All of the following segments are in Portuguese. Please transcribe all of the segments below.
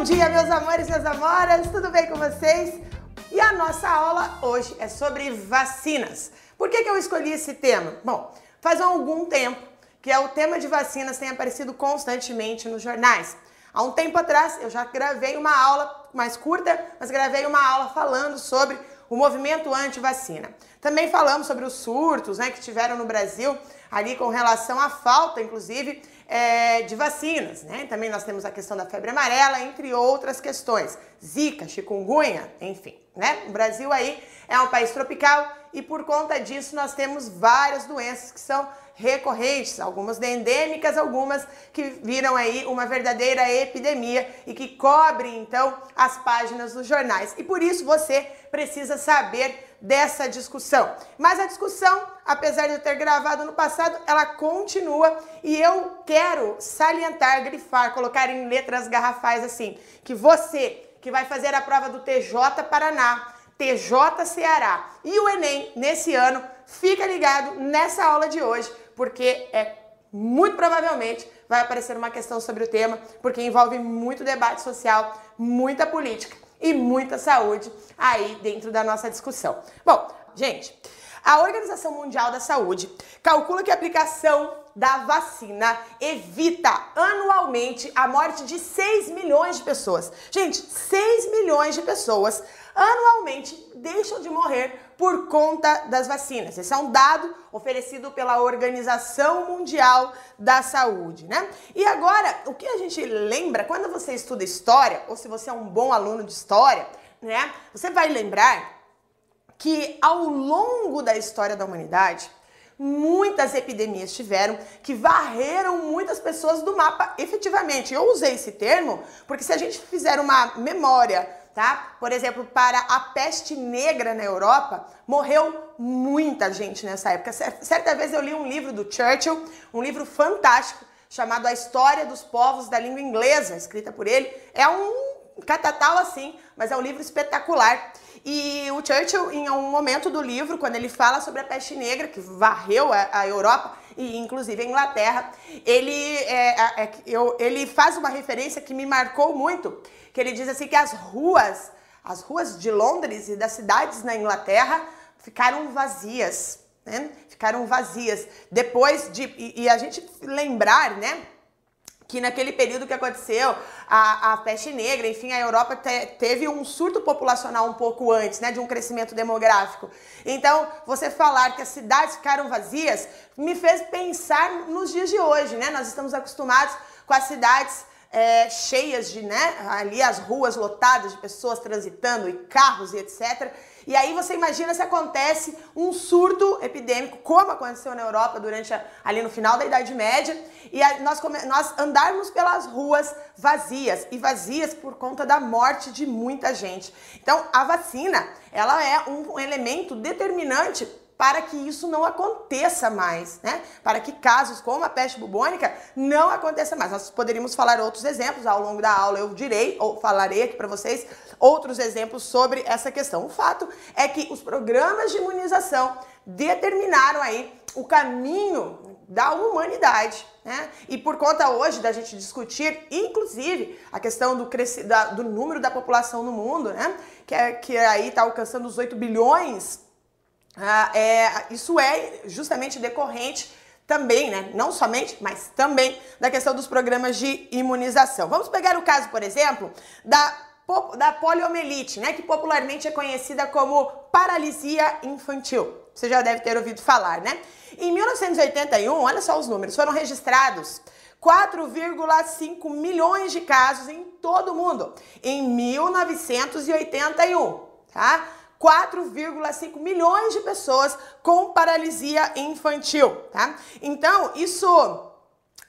Bom dia, meus amores minhas amoras, tudo bem com vocês? E a nossa aula hoje é sobre vacinas. Por que, que eu escolhi esse tema? Bom, faz algum tempo que é o tema de vacinas tem aparecido constantemente nos jornais. Há um tempo atrás eu já gravei uma aula mais curta, mas gravei uma aula falando sobre o movimento anti-vacina. Também falamos sobre os surtos né, que tiveram no Brasil ali com relação à falta, inclusive, é, de vacinas. Né? Também nós temos a questão da febre amarela, entre outras questões. Zika, chikungunya, enfim. Né? O Brasil aí é um país tropical e por conta disso nós temos várias doenças que são recorrentes, algumas endêmicas, algumas que viram aí uma verdadeira epidemia e que cobrem então as páginas dos jornais. E por isso você precisa saber dessa discussão. Mas a discussão, apesar de eu ter gravado no passado, ela continua e eu quero salientar, grifar, colocar em letras garrafais assim, que você que vai fazer a prova do TJ Paraná, TJ Ceará e o Enem nesse ano, fica ligado nessa aula de hoje, porque é muito provavelmente vai aparecer uma questão sobre o tema, porque envolve muito debate social, muita política e muita saúde aí dentro da nossa discussão. Bom, gente, a Organização Mundial da Saúde calcula que a aplicação da vacina evita anualmente a morte de 6 milhões de pessoas. Gente, 6 milhões de pessoas anualmente deixam de morrer por conta das vacinas. Esse é um dado oferecido pela Organização Mundial da Saúde, né? E agora, o que a gente lembra quando você estuda história, ou se você é um bom aluno de história, né? Você vai lembrar que ao longo da história da humanidade, muitas epidemias tiveram que varreram muitas pessoas do mapa efetivamente. Eu usei esse termo porque se a gente fizer uma memória, tá? Por exemplo, para a peste negra na Europa, morreu muita gente nessa época. Certa vez eu li um livro do Churchill, um livro fantástico chamado A História dos Povos da Língua Inglesa, escrita por ele. É um catatal assim, mas é um livro espetacular. E o Churchill, em um momento do livro, quando ele fala sobre a peste negra, que varreu a, a Europa e inclusive a Inglaterra, ele, é, é, eu, ele faz uma referência que me marcou muito, que ele diz assim que as ruas, as ruas de Londres e das cidades na Inglaterra ficaram vazias, né? Ficaram vazias. Depois de. E, e a gente lembrar, né? Que naquele período que aconteceu a, a peste negra, enfim, a Europa te, teve um surto populacional um pouco antes, né, de um crescimento demográfico. Então, você falar que as cidades ficaram vazias me fez pensar nos dias de hoje, né? Nós estamos acostumados com as cidades é, cheias de, né, ali as ruas lotadas de pessoas transitando e carros e etc. E aí você imagina se acontece um surto epidêmico, como aconteceu na Europa durante a, ali no final da Idade Média, e a, nós, nós andarmos pelas ruas vazias, e vazias por conta da morte de muita gente. Então, a vacina, ela é um, um elemento determinante para que isso não aconteça mais, né? Para que casos como a peste bubônica não aconteça mais. Nós poderíamos falar outros exemplos ao longo da aula, eu direi ou falarei aqui para vocês outros exemplos sobre essa questão. O fato é que os programas de imunização determinaram aí o caminho da humanidade, né? E por conta hoje da gente discutir, inclusive, a questão do, da, do número da população no mundo, né? Que, é, que aí está alcançando os 8 bilhões ah, é, isso é justamente decorrente também, né? Não somente, mas também da questão dos programas de imunização. Vamos pegar o caso, por exemplo, da da poliomielite, né, que popularmente é conhecida como paralisia infantil. Você já deve ter ouvido falar, né? Em 1981, olha só os números, foram registrados 4,5 milhões de casos em todo o mundo. Em 1981, tá? 4,5 milhões de pessoas com paralisia infantil, tá? Então, isso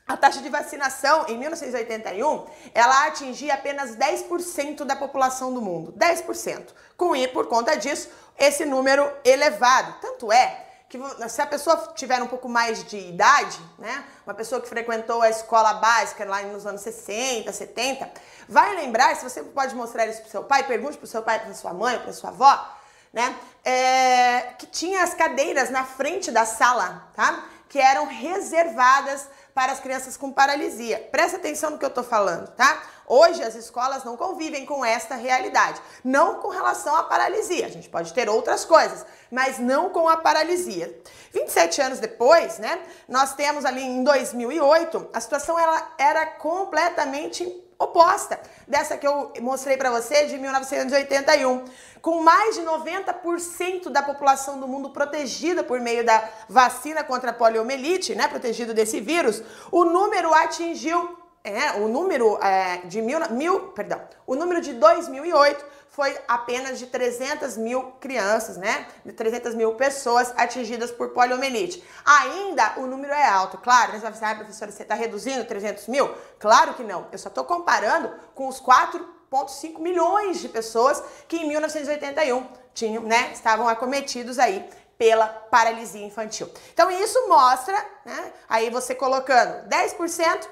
a taxa de vacinação em 1981, ela atingia apenas 10% da população do mundo, 10%. Com e por conta disso, esse número elevado. Tanto é que se a pessoa tiver um pouco mais de idade, né, uma pessoa que frequentou a escola básica lá nos anos 60, 70, vai lembrar, se você pode mostrar isso para seu pai, pergunte para o seu pai, para sua mãe, para sua avó, né? É, que tinha as cadeiras na frente da sala, tá? Que eram reservadas para as crianças com paralisia. Presta atenção no que eu estou falando, tá? Hoje as escolas não convivem com esta realidade, não com relação à paralisia. A gente pode ter outras coisas, mas não com a paralisia. 27 anos depois, né? Nós temos ali em 2008, a situação ela era completamente oposta dessa que eu mostrei para você de 1981, com mais de 90% da população do mundo protegida por meio da vacina contra a poliomielite, né, protegido desse vírus, o número atingiu é, o número é, de mil, mil, perdão, o número de 2008 foi apenas de 300 mil crianças, né? De 300 mil pessoas atingidas por poliomielite. Ainda o número é alto, claro. Né? Você vai falar, ah, professora, você está reduzindo 300 mil? Claro que não. Eu só estou comparando com os 4,5 milhões de pessoas que em 1981 tinham, né? Estavam acometidos aí pela paralisia infantil. Então isso mostra, né? Aí você colocando 10%,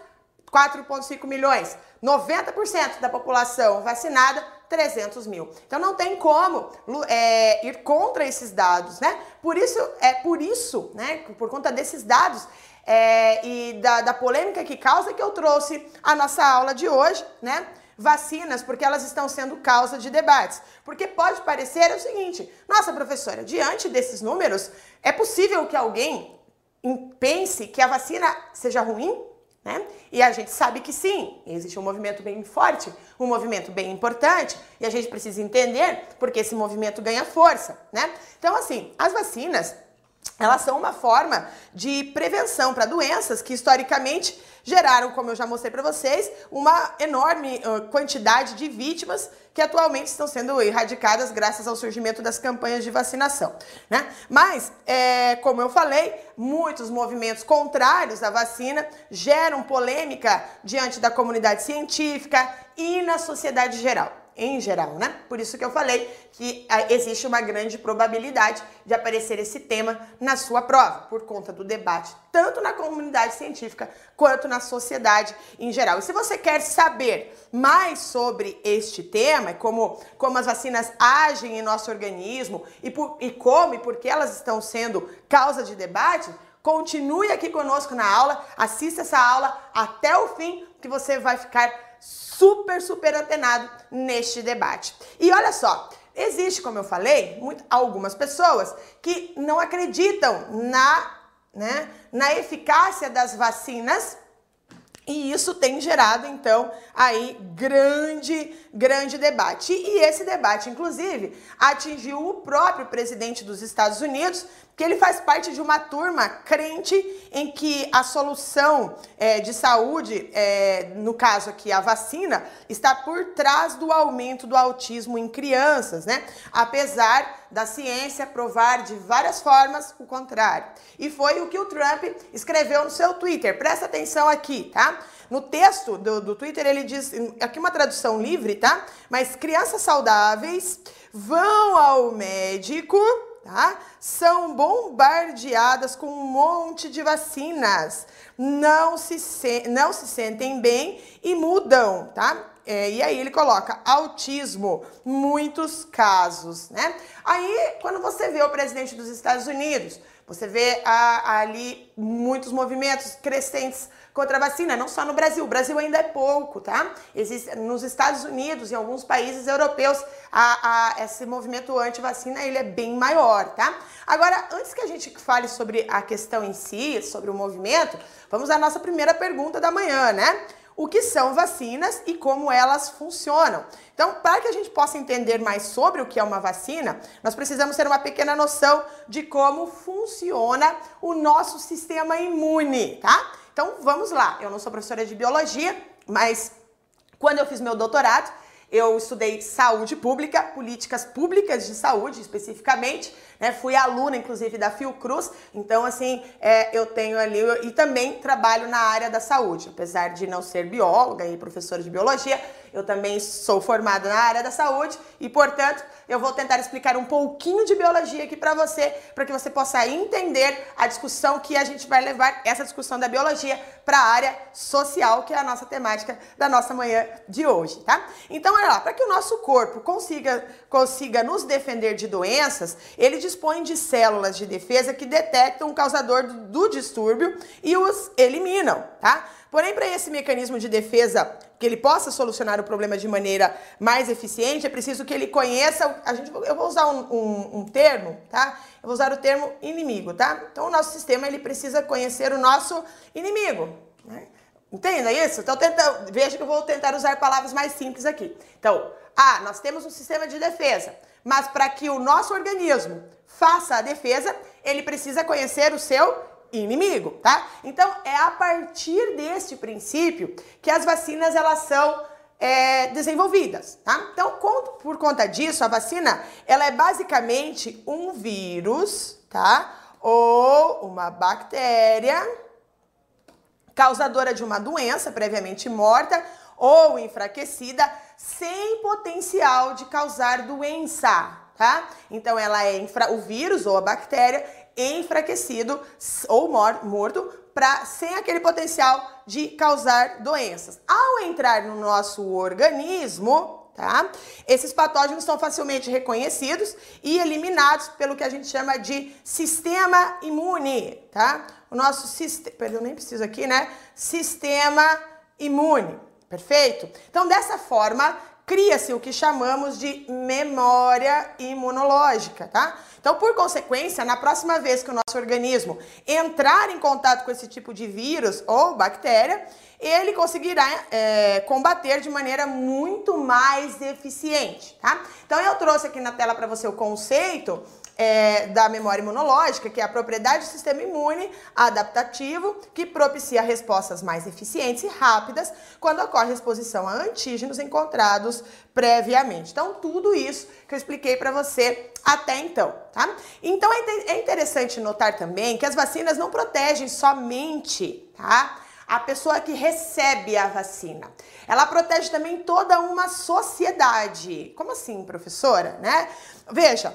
4,5 milhões, 90% da população vacinada, 300 mil. Então não tem como é, ir contra esses dados, né? Por isso, é por isso, né? Por conta desses dados é, e da, da polêmica que causa que eu trouxe a nossa aula de hoje, né? Vacinas, porque elas estão sendo causa de debates. Porque pode parecer o seguinte: nossa, professora, diante desses números, é possível que alguém pense que a vacina seja ruim? Né? E a gente sabe que sim, existe um movimento bem forte, um movimento bem importante, e a gente precisa entender porque esse movimento ganha força, né? Então, assim, as vacinas, elas são uma forma de prevenção para doenças que historicamente geraram, como eu já mostrei para vocês, uma enorme quantidade de vítimas que atualmente estão sendo erradicadas graças ao surgimento das campanhas de vacinação. Né? Mas, é, como eu falei, muitos movimentos contrários à vacina geram polêmica diante da comunidade científica e na sociedade geral em geral, né? Por isso que eu falei que ah, existe uma grande probabilidade de aparecer esse tema na sua prova, por conta do debate, tanto na comunidade científica quanto na sociedade em geral. E se você quer saber mais sobre este tema, como, como as vacinas agem em nosso organismo e, por, e como e por que elas estão sendo causa de debate, continue aqui conosco na aula, assista essa aula até o fim, que você vai ficar super, super antenado neste debate. E olha só, existe, como eu falei, muito, algumas pessoas que não acreditam na, né, na eficácia das vacinas e isso tem gerado, então, aí grande, grande debate. E esse debate, inclusive, atingiu o próprio presidente dos Estados Unidos, que ele faz parte de uma turma crente em que a solução é, de saúde, é, no caso aqui a vacina, está por trás do aumento do autismo em crianças, né? Apesar da ciência provar de várias formas o contrário. E foi o que o Trump escreveu no seu Twitter. Presta atenção aqui, tá? No texto do, do Twitter ele diz, aqui uma tradução livre, tá? Mas crianças saudáveis vão ao médico tá? São bombardeadas com um monte de vacinas, não se, se não se sentem bem e mudam, tá? É, e aí ele coloca autismo, muitos casos, né? Aí, quando você vê o presidente dos Estados Unidos, você vê a, ali muitos movimentos crescentes contra a vacina, não só no Brasil. O Brasil ainda é pouco, tá? Existe, nos Estados Unidos e alguns países europeus, a, a, esse movimento anti-vacina ele é bem maior, tá? Agora, antes que a gente fale sobre a questão em si, sobre o movimento, vamos à nossa primeira pergunta da manhã, né? o que são vacinas e como elas funcionam. Então, para que a gente possa entender mais sobre o que é uma vacina, nós precisamos ter uma pequena noção de como funciona o nosso sistema imune, tá? Então vamos lá. Eu não sou professora de biologia, mas quando eu fiz meu doutorado, eu estudei saúde pública, políticas públicas de saúde especificamente, né? Fui aluna, inclusive, da Fiocruz, então, assim, é, eu tenho ali, e também trabalho na área da saúde, apesar de não ser bióloga e professora de biologia, Eu também sou formada na área da saúde e, portanto, eu vou tentar explicar um pouquinho de biologia aqui para você, para que você possa entender a discussão que a gente vai levar, essa discussão da biologia, para a área social, que é a nossa temática da nossa manhã de hoje, tá? Então, olha lá, para que o nosso corpo consiga, consiga nos defender de doenças, ele dispõe de células de defesa que detectam o causador do, do distúrbio e os eliminam, tá? Porém, para esse mecanismo de defesa que ele possa solucionar o problema de maneira mais eficiente, é preciso que ele conheça. A gente, eu vou usar um, um, um termo, tá? Eu vou usar o termo inimigo, tá? Então, o nosso sistema ele precisa conhecer o nosso inimigo. Né? Entenda isso? Então, tenta, veja que eu vou tentar usar palavras mais simples aqui. Então, ah, nós temos um sistema de defesa, mas para que o nosso organismo faça a defesa, ele precisa conhecer o seu inimigo, tá? Então é a partir deste princípio que as vacinas elas são é, desenvolvidas, tá? Então por conta disso a vacina ela é basicamente um vírus, tá? Ou uma bactéria causadora de uma doença previamente morta ou enfraquecida sem potencial de causar doença, tá? Então ela é o vírus ou a bactéria enfraquecido ou morto para sem aquele potencial de causar doenças. Ao entrar no nosso organismo, tá? Esses patógenos são facilmente reconhecidos e eliminados pelo que a gente chama de sistema imune, tá? O nosso sistema, perdão, nem preciso aqui, né? Sistema imune. Perfeito? Então, dessa forma, cria-se o que chamamos de memória imunológica, tá? Então, por consequência, na próxima vez que o nosso organismo entrar em contato com esse tipo de vírus ou bactéria, ele conseguirá é, combater de maneira muito mais eficiente, tá? Então, eu trouxe aqui na tela para você o conceito é, da memória imunológica, que é a propriedade do sistema imune adaptativo, que propicia respostas mais eficientes e rápidas quando ocorre exposição a antígenos encontrados previamente. Então, tudo isso que eu expliquei para você até então, tá? Então, é, é interessante notar também que as vacinas não protegem somente, tá? a pessoa que recebe a vacina. Ela protege também toda uma sociedade. Como assim, professora? Né? Veja,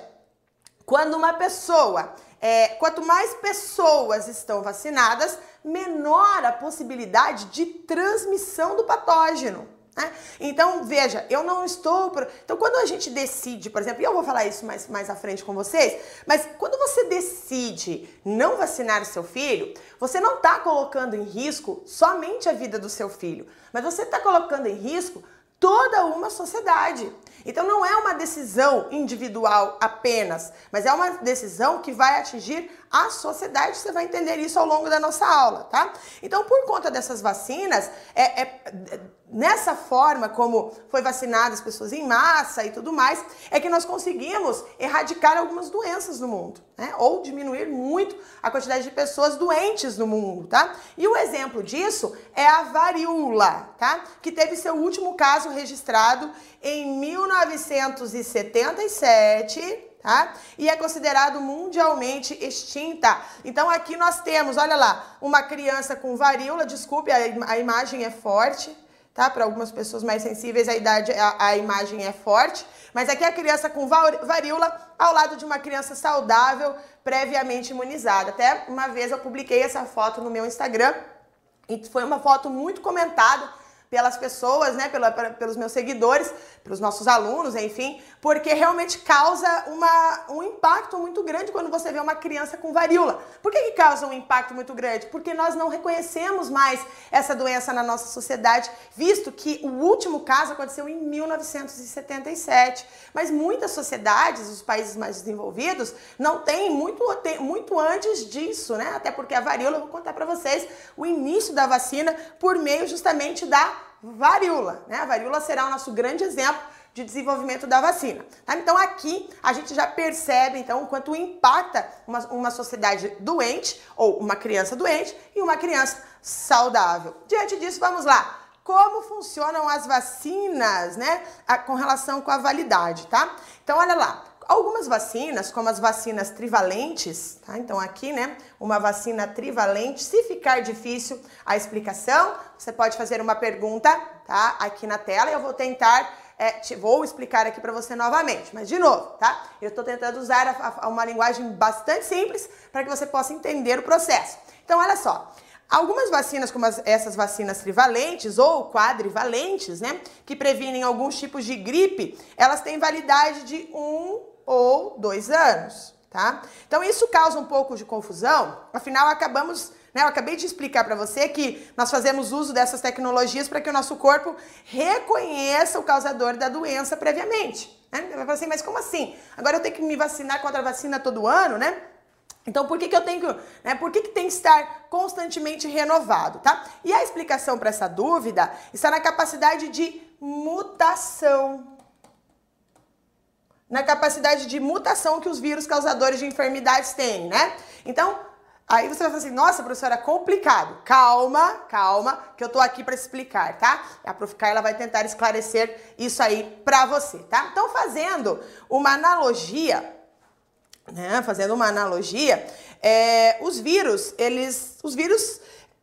quando uma pessoa, é, quanto mais pessoas estão vacinadas, menor a possibilidade de transmissão do patógeno. Né? Então, veja, eu não estou. Então, quando a gente decide, por exemplo, e eu vou falar isso mais, mais à frente com vocês, mas quando você decide não vacinar o seu filho, você não está colocando em risco somente a vida do seu filho, mas você está colocando em risco toda uma sociedade. Então não é uma decisão individual apenas, mas é uma decisão que vai atingir a sociedade. Você vai entender isso ao longo da nossa aula, tá? Então, por conta dessas vacinas, é, é nessa forma como foi vacinada as pessoas em massa e tudo mais, é que nós conseguimos erradicar algumas doenças no mundo, né? Ou diminuir muito a quantidade de pessoas doentes no mundo, tá? E o exemplo disso é a varíola, tá? Que teve seu último caso registrado em 1977 Tá? E é considerado mundialmente extinta. Então aqui nós temos, olha lá, uma criança com varíola, desculpe, a, a imagem é forte, tá? Para algumas pessoas mais sensíveis, a idade, a, a, imagem é forte. Mas aqui a criança com varíola ao lado de uma criança saudável, previamente imunizada. Até uma vez eu publiquei essa foto no meu Instagram e foi uma foto muito comentada pelas pessoas, né, pela, pelos meus seguidores, pelos nossos alunos, enfim, porque realmente causa uma, um impacto muito grande quando você vê uma criança com varíola. Por que, que causa um impacto muito grande? Porque nós não reconhecemos mais essa doença na nossa sociedade, visto que o último caso aconteceu em 1977. Mas muitas sociedades, os países mais desenvolvidos, não têm muito, tem, muito antes disso, né? Até porque a varíola, eu vou contar para vocês, o início da vacina por meio justamente da varíola. Né? A varíola será o nosso grande exemplo de desenvolvimento da vacina. Tá? Então aqui a gente já percebe então o quanto impacta uma, uma sociedade doente ou uma criança doente e uma criança saudável. Diante disso, vamos lá. Como funcionam as vacinas, né, com relação com a validade, tá? Então olha lá, Algumas vacinas, como as vacinas trivalentes, tá? Então aqui, né, uma vacina trivalente, se ficar difícil a explicação, você pode fazer uma pergunta, tá? Aqui na tela, eu vou tentar é, te, vou explicar aqui para você novamente, mas de novo, tá? Eu estou tentando usar a, a, uma linguagem bastante simples para que você possa entender o processo. Então, olha só. Algumas vacinas, como as, essas vacinas trivalentes ou quadrivalentes, né, que previnem alguns tipos de gripe, elas têm validade de um ou dois anos, tá? Então isso causa um pouco de confusão, afinal acabamos né? Eu acabei de explicar para você que nós fazemos uso dessas tecnologias para que o nosso corpo reconheça o causador da doença previamente. Né? Vai falar assim, mas como assim? Agora eu tenho que me vacinar contra a vacina todo ano, né? Então, por que, que eu tenho que, né, por que, que tem que estar constantemente renovado, tá? E a explicação para essa dúvida está na capacidade de mutação. Na capacidade de mutação que os vírus causadores de enfermidades têm, né? Então, Aí você vai falar assim, nossa, professora, complicado. Calma, calma, que eu tô aqui para explicar, tá? A Prof. Carla vai tentar esclarecer isso aí para você, tá? Então, fazendo uma analogia, né? Fazendo uma analogia, é, os vírus, eles, os vírus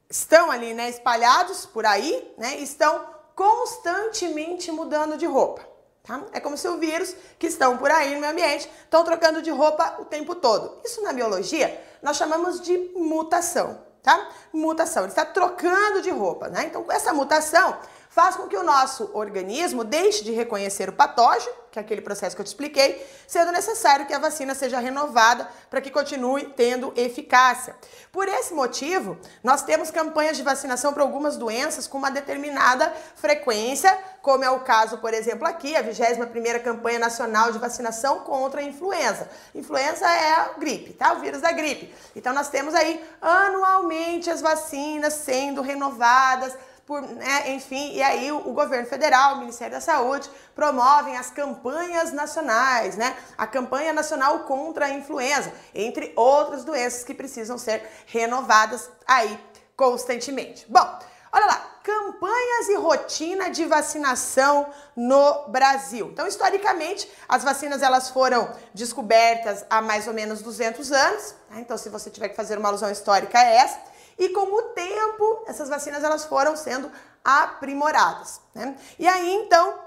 estão ali, né, espalhados por aí, né? Estão constantemente mudando de roupa. Tá? É como se o vírus que estão por aí no meio ambiente estão trocando de roupa o tempo todo. Isso na biologia nós chamamos de mutação, tá? Mutação, ele está trocando de roupa, né? Então, essa mutação faz com que o nosso organismo deixe de reconhecer o patógeno, que é aquele processo que eu te expliquei, sendo necessário que a vacina seja renovada para que continue tendo eficácia. Por esse motivo, nós temos campanhas de vacinação para algumas doenças com uma determinada frequência, como é o caso, por exemplo, aqui, a 21ª campanha nacional de vacinação contra a influenza. Influenza é a gripe, tá? O vírus da gripe. Então nós temos aí anualmente as vacinas sendo renovadas por, né, enfim, e aí o, o, governo federal, o Ministério da Saúde, promovem as campanhas nacionais, né? A campanha nacional contra a influenza, entre outras doenças que precisam ser renovadas aí constantemente. Bom, olha lá, campanhas e rotina de vacinação no Brasil. Então, historicamente, as vacinas elas foram descobertas há mais ou menos 200 anos. Né? Então, se você tiver que fazer uma alusão histórica, é essa e com o tempo essas vacinas elas foram sendo aprimoradas. Né? E aí então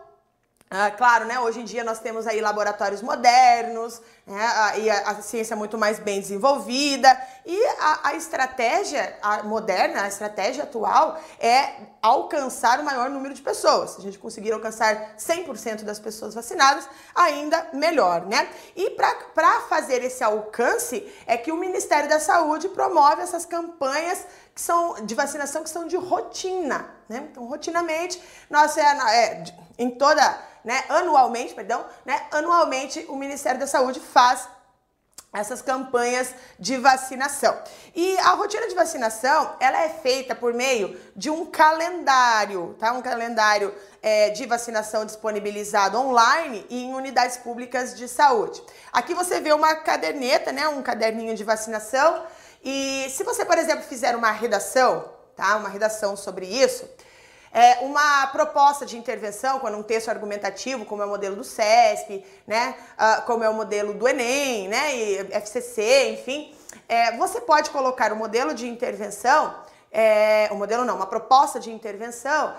ah, claro, né? Hoje em dia nós temos aí laboratórios modernos, né? e a, a, ciência muito mais bem desenvolvida. E a, a estratégia a moderna, a estratégia atual é alcançar o maior número de pessoas. Se a gente conseguir alcançar 100% das pessoas vacinadas, ainda melhor, né? E para fazer esse alcance é que o Ministério da Saúde promove essas campanhas que são de vacinação que são de rotina, né? Então, rotinamente, nós é, é em toda né, anualmente, perdão, né, anualmente o Ministério da Saúde faz essas campanhas de vacinação. E a rotina de vacinação, ela é feita por meio de um calendário, tá? Um calendário é, de vacinação disponibilizado online e em unidades públicas de saúde. Aqui você vê uma caderneta, né? Um caderninho de vacinação. E se você, por exemplo, fizer uma redação, tá? Uma redação sobre isso, é, uma proposta de intervenção, quando um texto argumentativo, como é o modelo do CESP, né, uh, como é o modelo do Enem, né, e FCC, enfim, é, você pode colocar o modelo de intervenção, é, o modelo não, uma proposta de intervenção,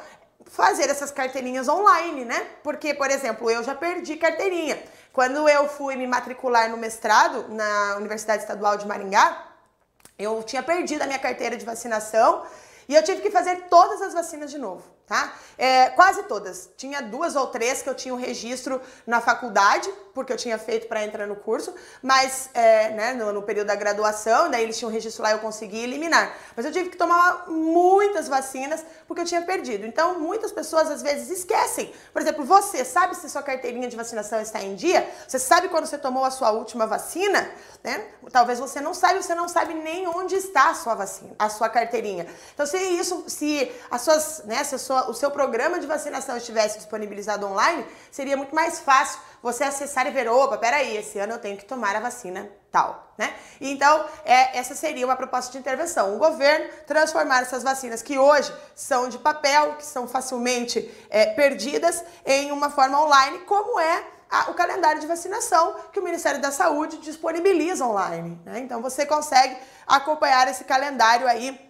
fazer essas carteirinhas online, né? Porque, por exemplo, eu já perdi carteirinha. Quando eu fui me matricular no mestrado na Universidade Estadual de Maringá, eu tinha perdido a minha carteira de vacinação e eu tive que fazer todas as vacinas de novo tá? É, quase todas. Tinha duas ou três que eu tinha o um registro na faculdade, porque eu tinha feito para entrar no curso, mas é, né, no, no, período da graduação, daí eles tinham registro lá e eu consegui eliminar. Mas eu tive que tomar muitas vacinas porque eu tinha perdido. Então, muitas pessoas às vezes esquecem. Por exemplo, você sabe se sua carteirinha de vacinação está em dia? Você sabe quando você tomou a sua última vacina? Né? Talvez você não saiba, você não sabe nem onde está a sua vacina, a sua carteirinha. Então, se isso, se as suas, né, se sua, o seu programa de vacinação estivesse disponibilizado online, seria muito mais fácil você acessar e ver, opa, peraí, esse ano eu tenho que tomar a vacina tal, né? Então, é, essa seria uma proposta de intervenção. O governo transformar essas vacinas que hoje são de papel, que são facilmente é, perdidas, em uma forma online, como é a, o calendário de vacinação que o Ministério da Saúde disponibiliza online. Né? Então você consegue acompanhar esse calendário aí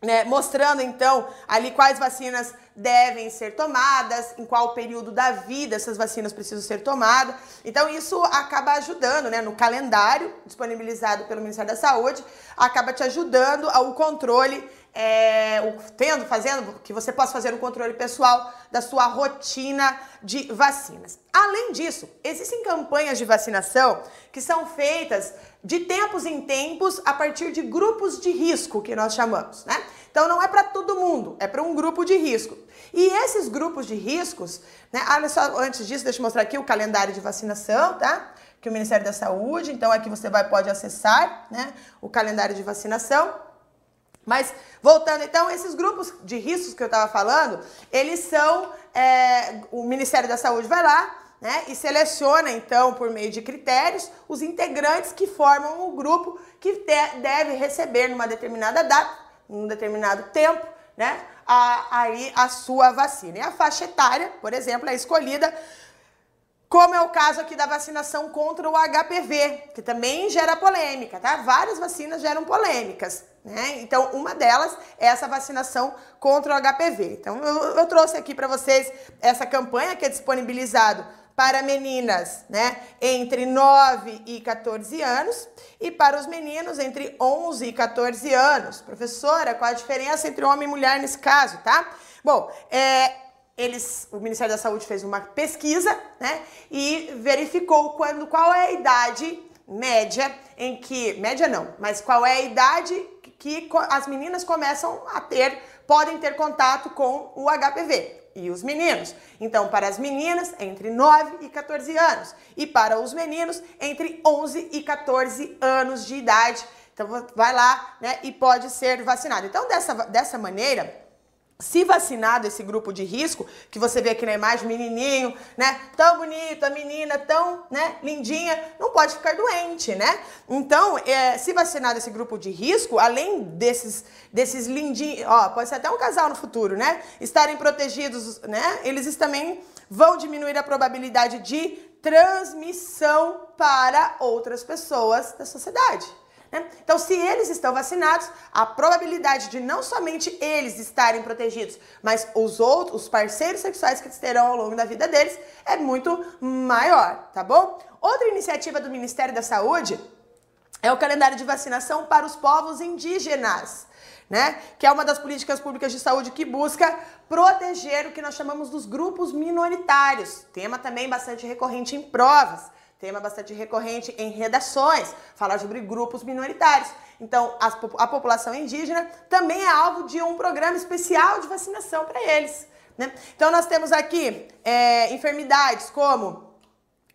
né, mostrando então ali quais vacinas devem ser tomadas, em qual período da vida essas vacinas precisam ser tomadas. Então isso acaba ajudando, né, no calendário disponibilizado pelo Ministério da Saúde, acaba te ajudando ao controle é, tendo, fazendo, que você possa fazer um controle pessoal da sua rotina de vacinas. Além disso, existem campanhas de vacinação que são feitas de tempos em tempos a partir de grupos de risco, que nós chamamos, né? Então não é para todo mundo, é para um grupo de risco. E esses grupos de riscos, né? Olha só, antes disso, deixa eu mostrar aqui o calendário de vacinação, tá? Que o Ministério da Saúde, então aqui você vai pode acessar, né? O calendário de vacinação. Mas voltando, então, esses grupos de riscos que eu estava falando, eles são. É, o Ministério da Saúde vai lá né, e seleciona, então, por meio de critérios, os integrantes que formam o grupo que te, deve receber numa determinada data, num determinado tempo, né, a, aí a sua vacina. E a faixa etária, por exemplo, é escolhida como é o caso aqui da vacinação contra o HPV, que também gera polêmica, tá? Várias vacinas geram polêmicas, né? Então, uma delas é essa vacinação contra o HPV. Então, eu, eu trouxe aqui para vocês essa campanha que é disponibilizado para meninas, né, entre 9 e 14 anos, e para os meninos entre 11 e 14 anos. Professora, qual a diferença entre homem e mulher nesse caso, tá? Bom, é, eles, o Ministério da Saúde fez uma pesquisa, né, e verificou quando, qual é a idade média em que, média não, mas qual é a idade que as meninas começam a ter, podem ter contato com o HPV e os meninos. Então, para as meninas, entre 9 e 14 anos. E para os meninos, entre 11 e 14 anos de idade. Então, vai lá né, e pode ser vacinado. Então, dessa, dessa maneira, se vacinado esse grupo de risco, que você vê aqui na imagem, menininho, né, tão bonito, a menina tão, né, lindinha, não pode ficar doente, né? Então, é, se vacinado esse grupo de risco, além desses, desses lindinhos, ó, pode ser até um casal no futuro, né, estarem protegidos, né, eles também vão diminuir a probabilidade de transmissão para outras pessoas da sociedade. Né? Então, se eles estão vacinados, a probabilidade de não somente eles estarem protegidos, mas os outros, os parceiros sexuais que terão ao longo da vida deles é muito maior, tá bom? Outra iniciativa do Ministério da Saúde é o calendário de vacinação para os povos indígenas. Né? Que é uma das políticas públicas de saúde que busca proteger o que nós chamamos dos grupos minoritários. Tema também bastante recorrente em provas tema bastante recorrente em redações, falar sobre grupos minoritários. Então, a, a população indígena também é alvo de um programa especial de vacinação para eles. Né? Então, nós temos aqui é, enfermidades como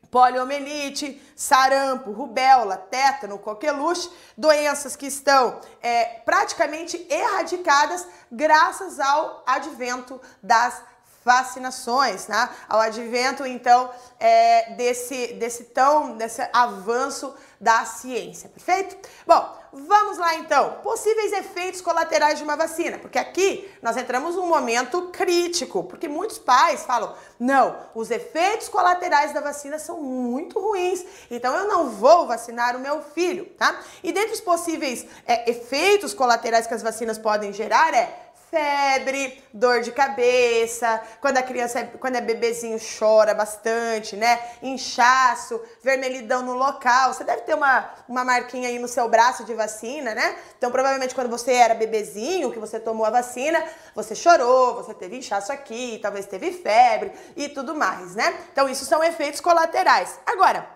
poliomielite, sarampo, rubéola, tétano, coqueluche, doenças que estão é, praticamente erradicadas graças ao advento das vacinações, né? Ao advento, então, é, desse, desse tão, desse avanço da ciência, perfeito? Bom, vamos lá então. Possíveis efeitos colaterais de uma vacina, porque aqui nós entramos num momento crítico, porque muitos pais falam: não, os efeitos colaterais da vacina são muito ruins, então eu não vou vacinar o meu filho, tá? E dentre os possíveis é, efeitos colaterais que as vacinas podem gerar é febre, dor de cabeça, quando a criança, é, quando é bebezinho, chora bastante, né? Inchaço, vermelhidão no local. Você deve ter uma, uma marquinha aí no seu braço de vacina, né? Então, provavelmente, quando você era bebezinho, que você tomou a vacina, você chorou, você teve inchaço aqui, talvez teve febre e tudo mais, né? Então, isso são efeitos colaterais. Agora,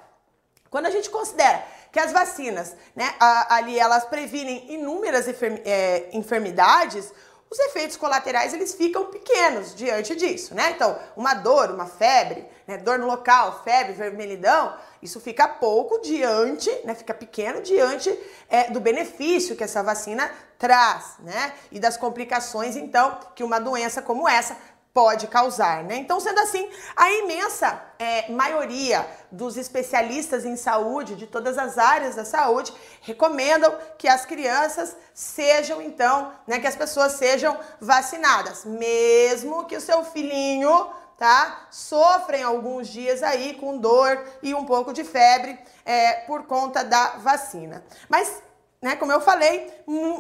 quando a gente considera que as vacinas, né, ali elas previnem inúmeras é, enfermidades, os efeitos colaterais eles ficam pequenos diante disso, né? Então, uma dor, uma febre, né? dor no local, febre, vermelhidão, isso fica pouco diante, né? Fica pequeno diante é, do benefício que essa vacina traz, né? E das complicações, então, que uma doença como essa pode causar, né? Então, sendo assim, a imensa é, maioria dos especialistas em saúde, de todas as áreas da saúde, recomendam que as crianças sejam, então, né, que as pessoas sejam vacinadas, mesmo que o seu filhinho tá? Sofrem alguns dias aí com dor e um pouco de febre é, por conta da vacina. Mas, né, como eu falei,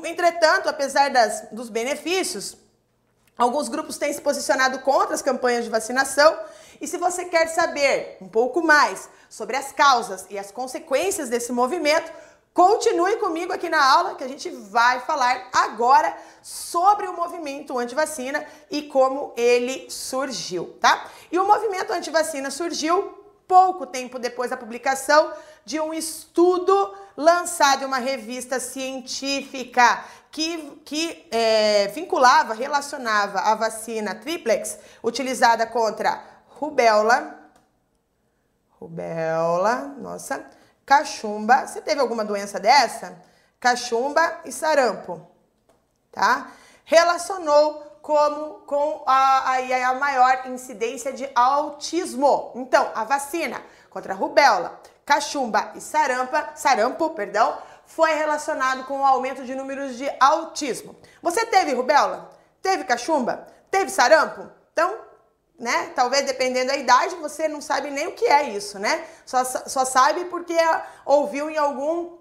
entretanto, apesar das, dos benefícios, alguns grupos têm se posicionado contra as campanhas de vacinação. E se você quer saber um pouco mais sobre as causas e as consequências desse movimento, Continue comigo aqui na aula que a gente vai falar agora sobre o movimento antivacina e como ele surgiu, tá? E o movimento antivacina surgiu pouco tempo depois da publicação de um estudo lançado uma revista científica que, que é, vinculava, relacionava a vacina triplex utilizada contra rubéola, rubéola, nossa, cachumba. Você teve alguma doença dessa? Cachumba e sarampo, tá? Relacionou como com a, a, a maior incidência de autismo. Então, a vacina contra rubéola, cachumba e sarampa, sarampo, perdão, foi relacionado com o aumento de números de autismo. Você teve rubéola? Teve cachumba? Teve sarampo? Então, né? Talvez dependendo da idade, você não sabe nem o que é isso, né? Só, só sabe porque ouviu em algum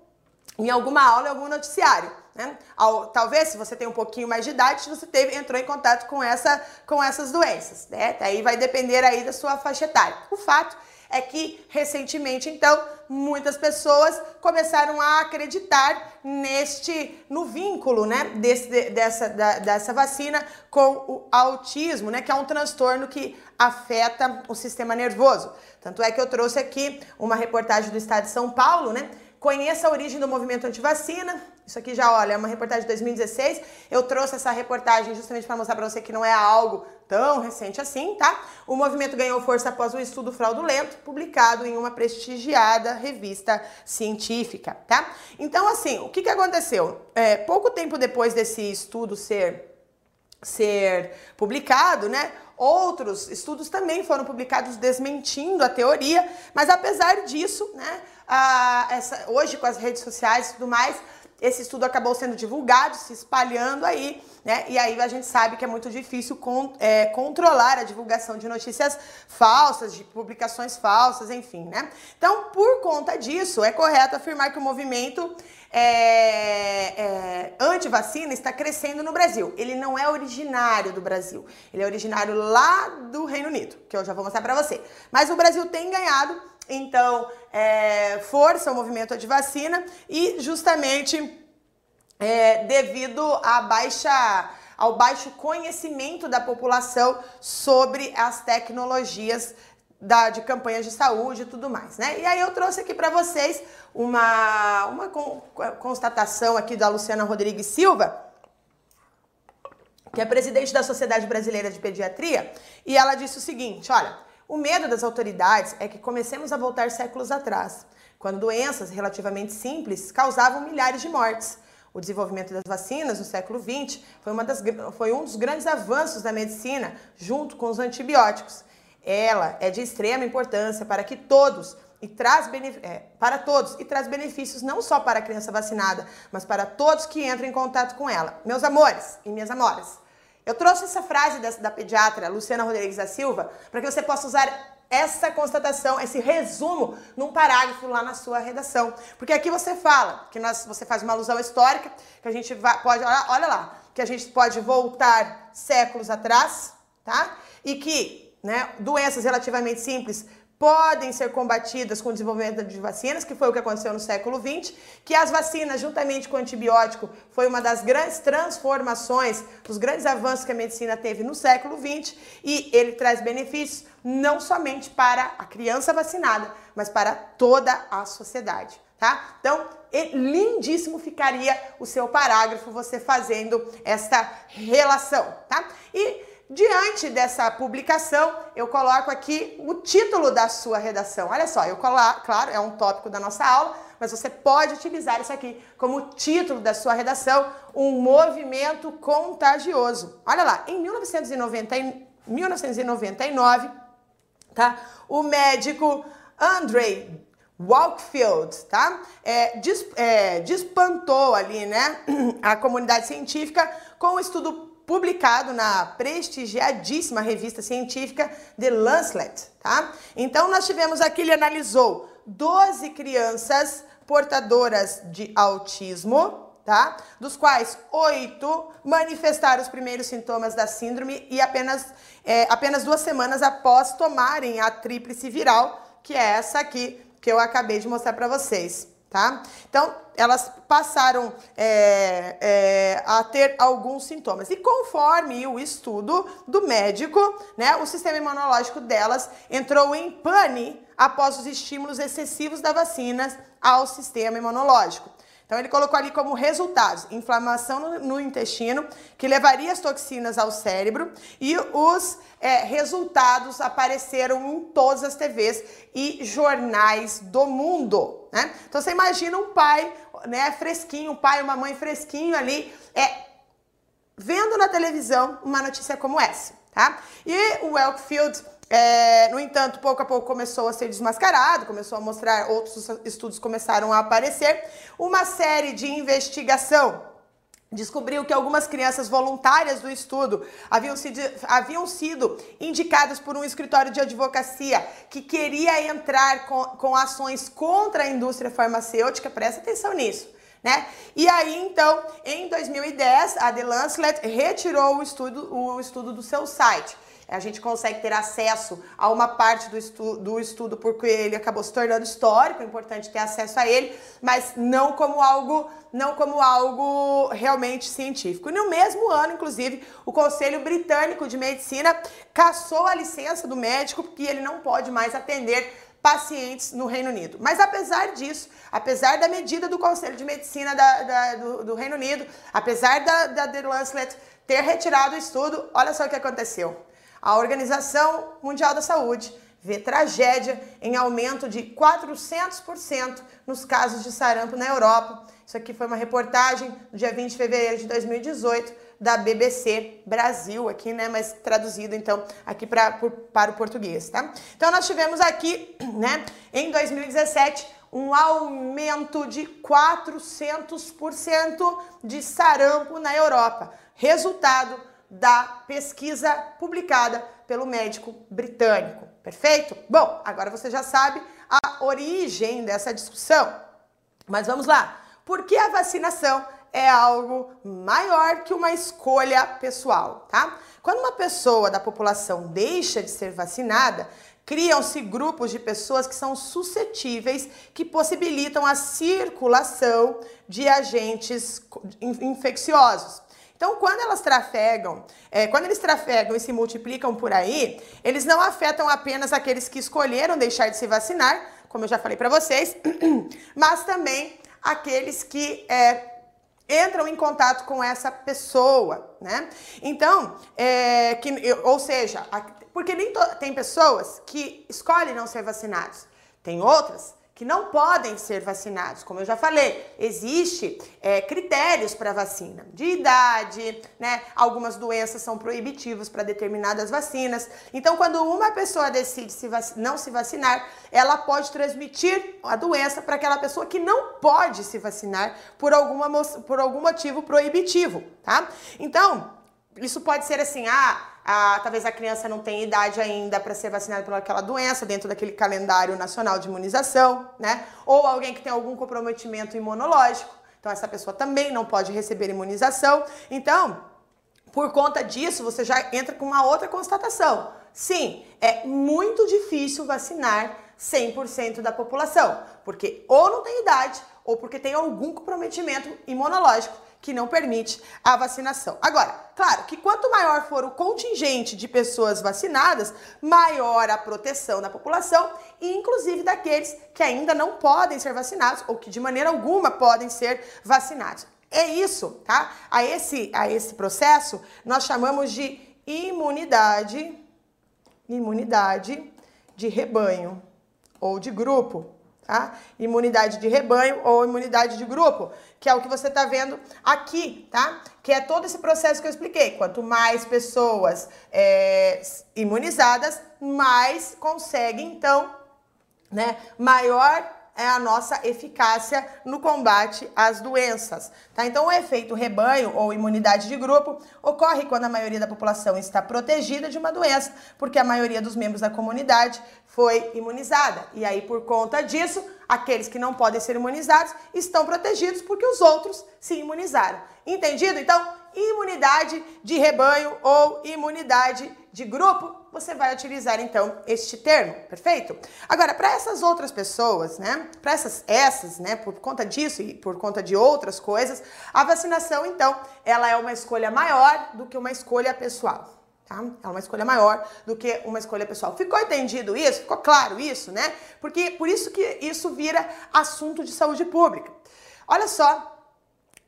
em alguma aula, em algum noticiário. Né? Ao, talvez, se você tem um pouquinho mais de idade, você teve, entrou em contato com, essa, com essas doenças. Né? Aí vai depender aí da sua faixa etária. O fato é que recentemente, então, muitas pessoas começaram a acreditar neste no vínculo, né, desse, dessa, da, dessa vacina com o autismo, né, que é um transtorno que afeta o sistema nervoso. Tanto é que eu trouxe aqui uma reportagem do Estado de São Paulo, né, Conheça a origem do movimento antivacina. Isso aqui já, olha, é uma reportagem de 2016. Eu trouxe essa reportagem justamente para mostrar para você que não é algo tão recente assim, tá? O movimento ganhou força após um estudo fraudulento publicado em uma prestigiada revista científica, tá? Então, assim, o que, que aconteceu? É, pouco tempo depois desse estudo ser, ser publicado, né? Outros estudos também foram publicados desmentindo a teoria, mas apesar disso, né, a, essa, hoje com as redes sociais e tudo mais, esse estudo acabou sendo divulgado, se espalhando aí, né? E aí a gente sabe que é muito difícil con é, controlar a divulgação de notícias falsas, de publicações falsas, enfim, né? Então, por conta disso, é correto afirmar que o movimento é, é, anti-vacina está crescendo no Brasil. Ele não é originário do Brasil, ele é originário lá do Reino Unido, que eu já vou mostrar para você. Mas o Brasil tem ganhado então, é, força o movimento anti-vacina e justamente é, devido à baixa, ao baixo conhecimento da população sobre as tecnologias da, de campanhas de saúde e tudo mais, né? E aí eu trouxe aqui para vocês uma, uma constatação aqui da Luciana Rodrigues Silva, que é presidente da Sociedade Brasileira de Pediatria, e ela disse o seguinte, olha, o medo das autoridades é que comecemos a voltar séculos atrás, quando doenças relativamente simples causavam milhares de mortes. O desenvolvimento das vacinas no século XX foi, das, foi um dos grandes avanços da medicina, junto com os antibióticos. Ela é de extrema importância para que todos e traz é, para todos e traz benefícios não só para a criança vacinada, mas para todos que entram em contato com ela. Meus amores e minhas amoras, eu trouxe essa frase dessa, da pediatra Luciana Rodrigues da Silva para que você possa usar essa constatação, esse resumo num parágrafo lá na sua redação. Porque aqui você fala que nós, você faz uma alusão histórica, que a gente pode, olha, olha lá, que a gente pode voltar séculos atrás, tá? E que né, doenças relativamente simples podem ser combatidas com o desenvolvimento de vacinas, que foi o que aconteceu no século XX, que as vacinas, juntamente com o antibiótico, foi uma das grandes transformações, dos grandes avanços que a medicina teve no século XX, e ele traz benefícios não somente para a criança vacinada, mas para toda a sociedade, tá? Então, lindíssimo ficaria o seu parágrafo você fazendo esta relação, tá? E Diante dessa publicação, eu coloco aqui o título da sua redação. Olha só, eu coloco, claro, é um tópico da nossa aula, mas você pode utilizar isso aqui como título da sua redação, um movimento contagioso. Olha lá, em 1990, 1999, tá? O médico Andrei Walkfield, tá? É, é, despantou ali, né, a comunidade científica com um estudo publicado na prestigiadíssima revista científica The Lancet, tá? Então nós tivemos aqui, ele analisou 12 crianças portadoras de autismo, tá? Dos quais oito manifestaram os primeiros sintomas da síndrome e apenas, é, apenas duas semanas após tomarem a tríplice viral, que é essa aqui que eu acabei de mostrar para vocês tá? Então, elas passaram é, é, a ter alguns sintomas. E conforme o estudo do médico, né, o sistema imunológico delas entrou em pane após os estímulos excessivos da vacina ao sistema imunológico. Então ele colocou ali como resultados inflamação no, no intestino, que levaria as toxinas ao cérebro, e os é, resultados apareceram em todas as TVs e jornais do mundo. Né? Então você imagina um pai né, fresquinho, um pai, uma mãe fresquinho ali, é, vendo na televisão uma notícia como essa. Tá? E o Elkfield é, no entanto, pouco a pouco começou a ser desmascarado, começou a mostrar, outros estudos começaram a aparecer. Uma série de investigação descobriu que algumas crianças voluntárias do estudo haviam sido, haviam sido indicadas por um escritório de advocacia que queria entrar com, com ações contra a indústria farmacêutica. Presta atenção nisso. Né? E aí, então, em 2010, a The Lancet retirou o estudo, o estudo do seu site a gente consegue ter acesso a uma parte do, estu do estudo porque ele acabou se tornando histórico, é importante ter acesso a ele, mas não como algo, não como algo realmente científico. E no mesmo ano, inclusive, o Conselho Britânico de Medicina cassou a licença do médico porque ele não pode mais atender pacientes no Reino Unido. Mas apesar disso, apesar da medida do Conselho de Medicina da, da, do, do, Reino Unido, apesar da, da The Lancet ter retirado o estudo, olha só o que aconteceu. A Organização Mundial da Saúde vê tragédia em aumento de 400% nos casos de sarampo na Europa. Isso aqui foi uma reportagem do dia 20 de fevereiro de 2018 da BBC Brasil aqui, né, mas traduzido então aqui pra, por, para o português, tá? Então nós tivemos aqui, né, em 2017 um aumento de 400% de sarampo na Europa. Resultado da pesquisa publicada pelo médico britânico. Perfeito? Bom, agora você já sabe a origem dessa discussão. Mas vamos lá. Por que a vacinação é algo maior que uma escolha pessoal, tá? Quando uma pessoa da população deixa de ser vacinada, criam-se grupos de pessoas que são suscetíveis, que possibilitam a circulação de agentes infecciosos. Então, quando elas trafegam, é, quando eles trafegam e se multiplicam por aí, eles não afetam apenas aqueles que escolheram deixar de se vacinar, como eu já falei para vocês, mas também aqueles que é, entram em contato com essa pessoa, né? Então, é, que, ou seja, porque nem tem pessoas que escolhem não ser vacinados, tem outras que não podem ser vacinados. Como eu já falei, existe é, critérios para vacina, de idade, né? Algumas doenças são proibitivas para determinadas vacinas. Então, quando uma pessoa decide se não se vacinar, ela pode transmitir a doença para aquela pessoa que não pode se vacinar por, alguma, por algum motivo proibitivo, tá? Então, isso pode ser assim, ah ah, talvez a criança não tenha idade ainda para ser vacinada por aquela doença dentro daquele calendário nacional de imunização, né? Ou alguém que tem algum comprometimento imunológico, então essa pessoa também não pode receber imunização. Então, por conta disso, você já entra com uma outra constatação. Sim, é muito difícil vacinar 100% da população, porque ou não tem idade ou porque tem algum comprometimento imunológico que não permite a vacinação. Agora, claro que quanto maior for o contingente de pessoas vacinadas, maior a proteção da população, inclusive daqueles que ainda não podem ser vacinados ou que de maneira alguma podem ser vacinados. É isso, tá? A esse, a esse processo nós chamamos de imunidade, imunidade de rebanho ou de grupo tá? Imunidade de rebanho ou imunidade de grupo, que é o que você está vendo aqui, tá? Que é todo esse processo que eu expliquei. Quanto mais pessoas é, imunizadas, mais consegue, então, né, maior é a nossa eficácia no combate às doenças. Tá? Então, o efeito rebanho ou imunidade de grupo ocorre quando a maioria da população está protegida de uma doença, porque a maioria dos membros da comunidade foi imunizada. E aí, por conta disso, aqueles que não podem ser imunizados estão protegidos porque os outros se imunizaram. Entendido? Então, imunidade de rebanho ou imunidade de grupo você vai utilizar então este termo, perfeito? Agora, para essas outras pessoas, né, para essas essas, né, por conta disso e por conta de outras coisas, a vacinação então, ela é uma escolha maior do que uma escolha pessoal. Tá? É uma escolha maior do que uma escolha pessoal. Ficou entendido isso? Ficou claro isso, né? Porque por isso que isso vira assunto de saúde pública. Olha só,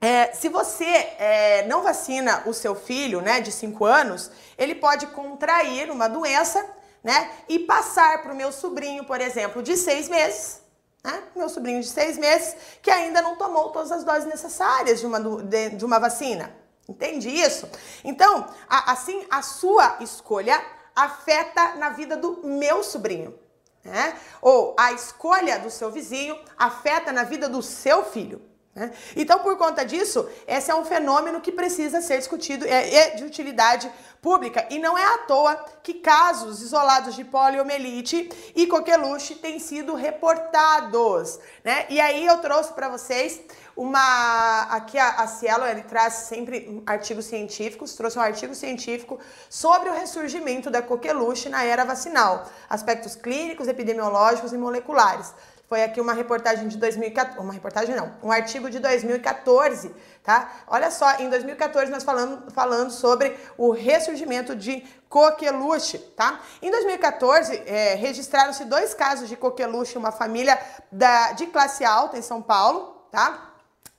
é, se você é, não vacina o seu filho, né, de 5 anos, ele pode contrair uma doença, né, e passar para o meu sobrinho, por exemplo, de 6 meses, né, meu sobrinho de 6 meses, que ainda não tomou todas as doses necessárias de uma, de, de uma vacina. Entende isso? Então, a, assim, a sua escolha afeta na vida do meu sobrinho. Né? Ou a escolha do seu vizinho afeta na vida do seu filho. Né? Então, por conta disso, esse é um fenômeno que precisa ser discutido, é, é de utilidade pública. E não é à toa que casos isolados de poliomielite e coqueluche têm sido reportados. Né? E aí eu trouxe para vocês uma. Aqui a, a Cielo ele traz sempre artigos científicos, trouxe um artigo científico sobre o ressurgimento da coqueluche na era vacinal, aspectos clínicos, epidemiológicos e moleculares. Foi aqui uma reportagem de 2014, uma reportagem não, um artigo de 2014, tá? Olha só, em 2014 nós falamos falando sobre o ressurgimento de coqueluche, tá? Em 2014, é, registraram-se dois casos de coqueluche, uma família da, de classe alta em São Paulo, tá?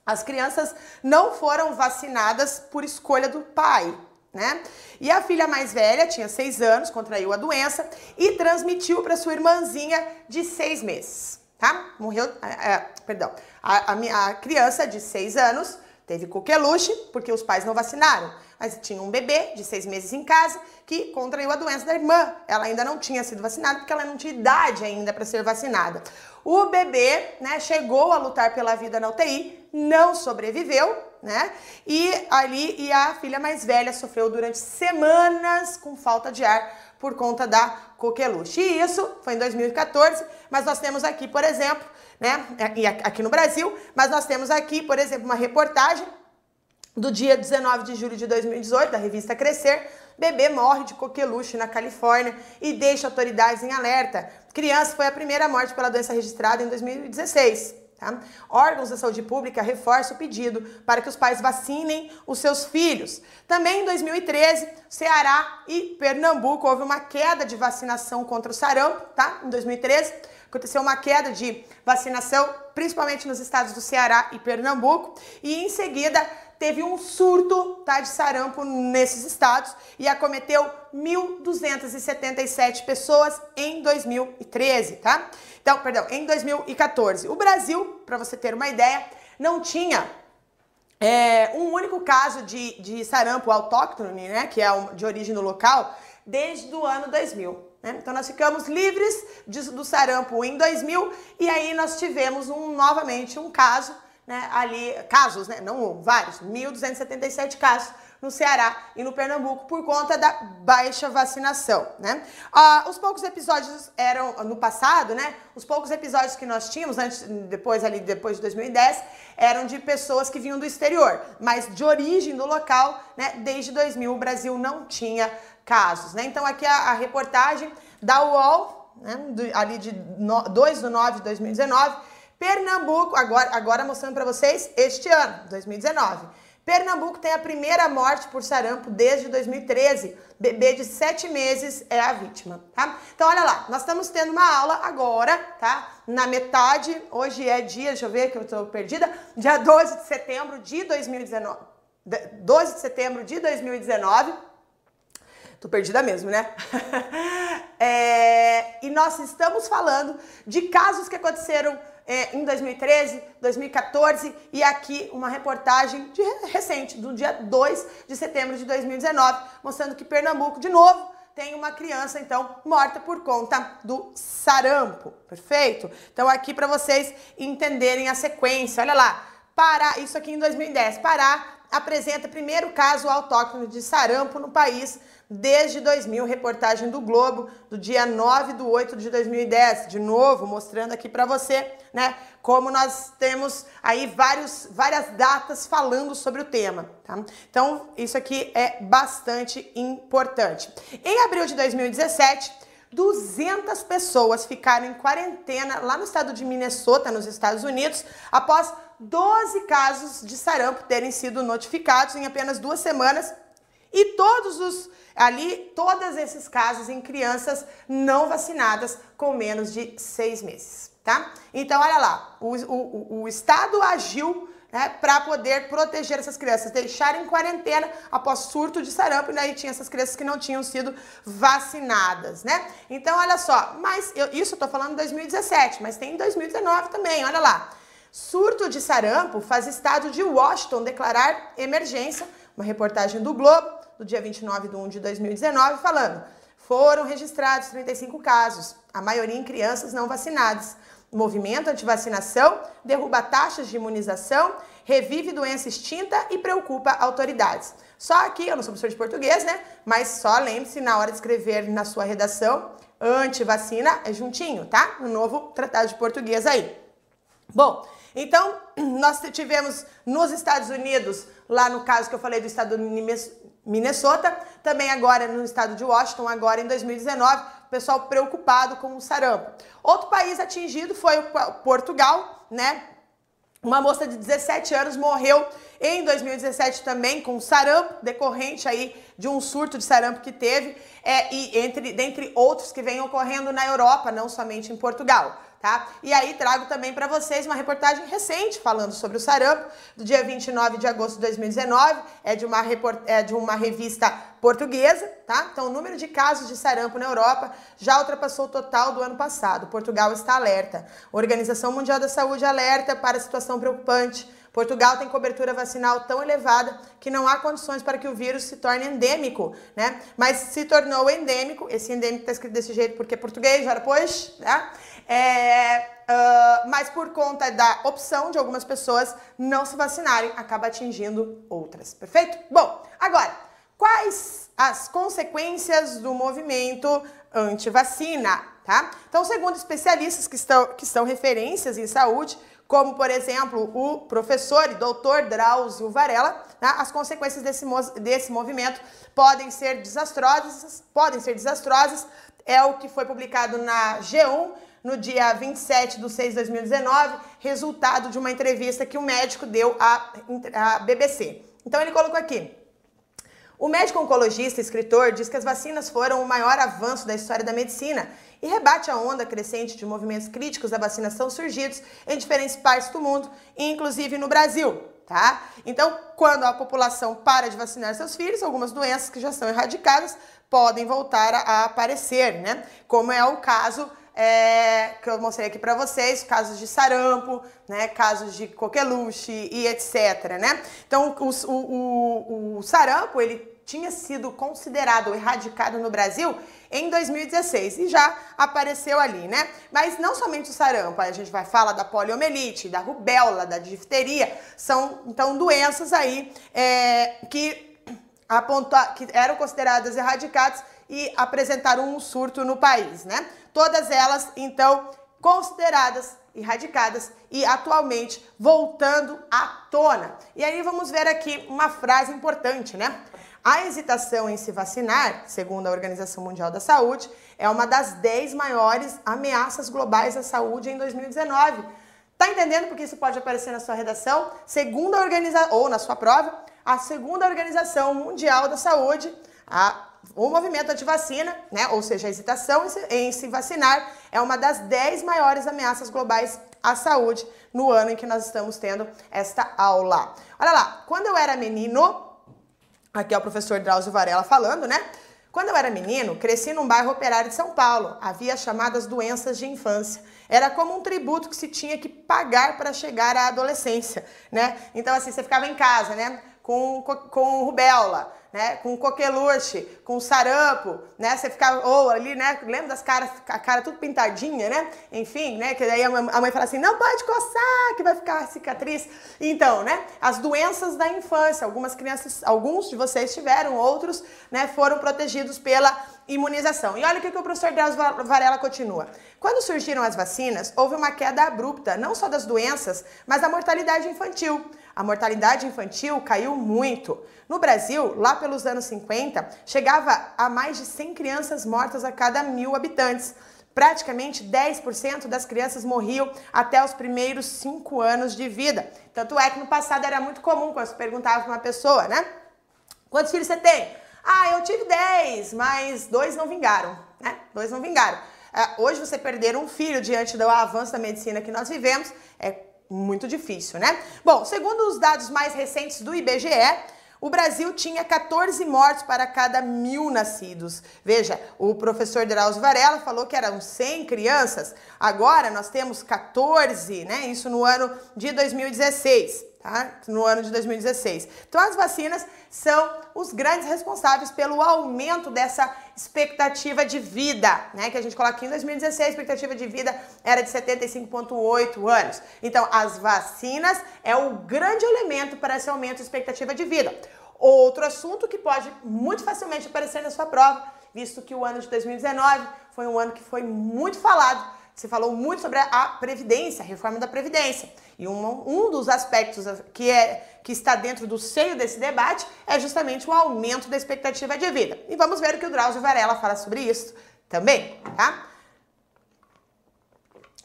As crianças não foram vacinadas por escolha do pai, né? E a filha mais velha, tinha seis anos, contraiu a doença e transmitiu para sua irmãzinha de seis meses tá? Morreu, é, perdão, a, a, a, criança de 6 anos teve coqueluche porque os pais não vacinaram, mas tinha um bebê de 6 meses em casa que contraiu a doença da irmã. Ela ainda não tinha sido vacinada porque ela não tinha idade ainda para ser vacinada. O bebê, né, chegou a lutar pela vida na UTI, não sobreviveu, né? E ali e a filha mais velha sofreu durante semanas com falta de ar por conta da coqueluche. E isso foi em 2014, mas nós temos aqui, por exemplo, né, e aqui no Brasil, mas nós temos aqui, por exemplo, uma reportagem do dia 19 de julho de 2018, da revista Crescer, bebê morre de coqueluche na Califórnia e deixa autoridades em alerta. Criança foi a primeira morte pela doença registrada em 2016. Tá? Órgãos da saúde pública reforçam o pedido para que os pais vacinem os seus filhos. Também em 2013, Ceará e Pernambuco houve uma queda de vacinação contra o sarampo, tá? Em 2013 aconteceu uma queda de vacinação, principalmente nos estados do Ceará e Pernambuco, e em seguida teve um surto tá, de sarampo nesses estados e acometeu 1.277 pessoas em 2013, tá? Então, perdão, em 2014. O Brasil, para você ter uma ideia, não tinha é, um único caso de, de sarampo autóctone, né, que é de origem local, desde o ano 2000. Né? Então nós ficamos livres de, do sarampo em 2000 e aí nós tivemos um, novamente um caso né, ali, casos, né, não vários, 1.277 casos no Ceará e no Pernambuco por conta da baixa vacinação, né? Ah, os poucos episódios eram no passado, né? Os poucos episódios que nós tínhamos antes, depois ali depois de 2010, eram de pessoas que vinham do exterior, mas de origem do local, né? Desde 2000 o Brasil não tinha casos, né? Então aqui a, a reportagem da UOL, né? Do, ali de no, 2 de 9 de 2019 Pernambuco, agora, agora mostrando para vocês este ano, 2019. Pernambuco tem a primeira morte por sarampo desde 2013. Bebê de 7 meses é a vítima, tá? Então, olha lá, nós estamos tendo uma aula agora, tá? Na metade, hoje é dia, deixa eu ver que eu estou perdida, dia 12 de setembro de 2019. 12 de setembro de 2019. Tô perdida mesmo, né? é, e nós estamos falando de casos que aconteceram é, em 2013, 2014 e aqui uma reportagem de, recente, do dia 2 de setembro de 2019, mostrando que Pernambuco, de novo, tem uma criança então morta por conta do sarampo, perfeito? Então aqui para vocês entenderem a sequência, olha lá, Pará, isso aqui em 2010, Pará apresenta primeiro caso autóctone de sarampo no país desde 2000, reportagem do Globo, do dia 9 de 8 de 2010. De novo, mostrando aqui para você, né, como nós temos aí vários, várias datas falando sobre o tema, tá? Então, isso aqui é bastante importante. Em abril de 2017, 200 pessoas ficaram em quarentena lá no estado de Minnesota, nos Estados Unidos, após 12 casos de sarampo terem sido notificados em apenas duas semanas e todos os ali, todos esses casos em crianças não vacinadas com menos de seis meses, tá? Então, olha lá, o, o, o Estado agiu né, para poder proteger essas crianças, deixar em quarentena após surto de sarampo, e daí tinha essas crianças que não tinham sido vacinadas, né? Então, olha só, mas eu, isso eu tô falando em 2017, mas tem em 2019 também, olha lá. Surto de sarampo faz estado de Washington declarar emergência, uma reportagem do Globo, do dia 29 de 1 de 2019, falando: foram registrados 35 casos, a maioria em crianças não vacinadas movimento anti-vacinação, derruba taxas de imunização, revive doença extinta e preocupa autoridades. Só aqui, eu não sou professor de português, né? Mas só lembre-se na hora de escrever na sua redação, anti-vacina é juntinho, tá? No novo tratado de português aí. Bom, então nós tivemos nos Estados Unidos, lá no caso que eu falei do estado de Minnesota, também agora no estado de Washington, agora em 2019, pessoal preocupado com o sarampo. Outro país atingido foi o Portugal, né? Uma moça de 17 anos morreu em 2017 também com sarampo, decorrente aí de um surto de sarampo que teve, é, e entre, dentre outros que vêm ocorrendo na Europa, não somente em Portugal tá? E aí trago também para vocês uma reportagem recente falando sobre o sarampo, do dia 29 de agosto de 2019, é de uma, report... é de uma revista portuguesa, tá? Então o número de casos de sarampo na Europa já ultrapassou o total do ano passado. Portugal está alerta. A Organização Mundial da Saúde alerta para a situação preocupante Portugal tem cobertura vacinal tão elevada que não há condições para que o vírus se torne endêmico, né? Mas se tornou endêmico, esse endêmico está escrito desse jeito porque é português, já depois, né? É, uh, mas por conta da opção de algumas pessoas não se vacinarem, acaba atingindo outras, perfeito? Bom, agora, quais as consequências do movimento anti-vacina, tá? Então, segundo especialistas que estão, que são referências em saúde, como por exemplo o professor e doutor Drauzio Varela, né, as consequências desse, desse movimento podem ser desastrosas, podem ser desastrosas, é o que foi publicado na G1 no dia 27 de 6 de 2019, resultado de uma entrevista que o médico deu à, à BBC. Então ele colocou aqui, o médico oncologista e escritor diz que as vacinas foram o maior avanço da história da medicina e rebate a onda crescente de movimentos críticos da vacinação surgidos em diferentes partes do mundo, inclusive no Brasil. Tá? Então, quando a população para de vacinar seus filhos, algumas doenças que já são erradicadas podem voltar a, aparecer, né? Como é o caso é, que eu mostrei aqui para vocês, casos de sarampo, né, casos de coqueluche e etc, né? Então, o, o, o, o sarampo, ele tinha sido considerado erradicado no Brasil em 2016 e já apareceu ali, né? Mas não somente o sarampo, a gente vai falar da poliomielite, da rubéola, da difteria, são então doenças aí é, que, aponta, que eram consideradas erradicadas e apresentaram um surto no país, né? Todas elas, então, consideradas erradicadas e atualmente voltando à tona. E aí vamos ver aqui uma frase importante, né? A hesitação em se vacinar, segundo a Organização Mundial da Saúde, é uma das 10 maiores ameaças globais à saúde em 2019. Tá entendendo porque isso pode aparecer na sua redação? Segundo a organização, ou na sua prova, a segunda Organização Mundial da Saúde, a, o movimento anti-vacina, né, ou seja, a hesitação em se, vacinar, é uma das 10 maiores ameaças globais à saúde no ano em que nós estamos tendo esta aula. Olha lá, quando eu era menino, Aqui é o professor Drauzio Varela falando, né? Quando eu era menino, cresci num bairro operário de São Paulo. Havia chamadas doenças de infância. Era como um tributo que se tinha que pagar para chegar à adolescência, né? Então, assim, você ficava em casa, né? com, com rubéola, né? Com coqueluche, com sarampo, né? Você ficava, ou ali, né? Lembra das caras, a cara tudo pintadinha, né? Enfim, né? Que daí a mãe fala assim, não pode coçar, que vai ficar cicatriz. Então, né? As doenças da infância, algumas crianças, alguns de vocês tiveram, outros, né? Foram protegidos pela imunização. E olha o que, que o professor Deus Varela continua. Quando surgiram as vacinas, houve uma queda abrupta, não só das doenças, mas da mortalidade infantil. A mortalidade infantil caiu muito. No Brasil, lá pelos anos 50, chegava a mais de 100 crianças mortas a cada mil habitantes. Praticamente 10% das crianças morriam até os primeiros 5 anos de vida. Tanto é que no passado era muito comum quando se perguntava para uma pessoa, né? Quantos filhos você tem? Ah, eu tive 10, mas dois não vingaram, né? Dois não vingaram. Uh, hoje você perder um filho diante do avanço da medicina que nós vivemos é muito difícil, né? Bom, segundo os dados mais recentes do IBGE, o Brasil tinha 14 mortes para cada mil nascidos. Veja, o professor Drauzio Varela falou que eram 100 crianças, agora nós temos 14, né? Isso no ano de 2016 tá? no ano de 2016. Então, as vacinas são os grandes responsáveis pelo aumento dessa expectativa de vida, né? Que a gente coloca aqui em 2016, a expectativa de vida era de 75,8 anos. Então, as vacinas é o grande elemento para esse aumento de expectativa de vida. Outro assunto que pode muito facilmente aparecer na sua prova, visto que o ano de 2019 foi um ano que foi muito falado você falou muito sobre a Previdência, a reforma da Previdência. E um, um dos aspectos que, é, que está dentro do seio desse debate é justamente o aumento da expectativa de vida. E vamos ver o que o Drauzio Varela fala sobre isso também, tá?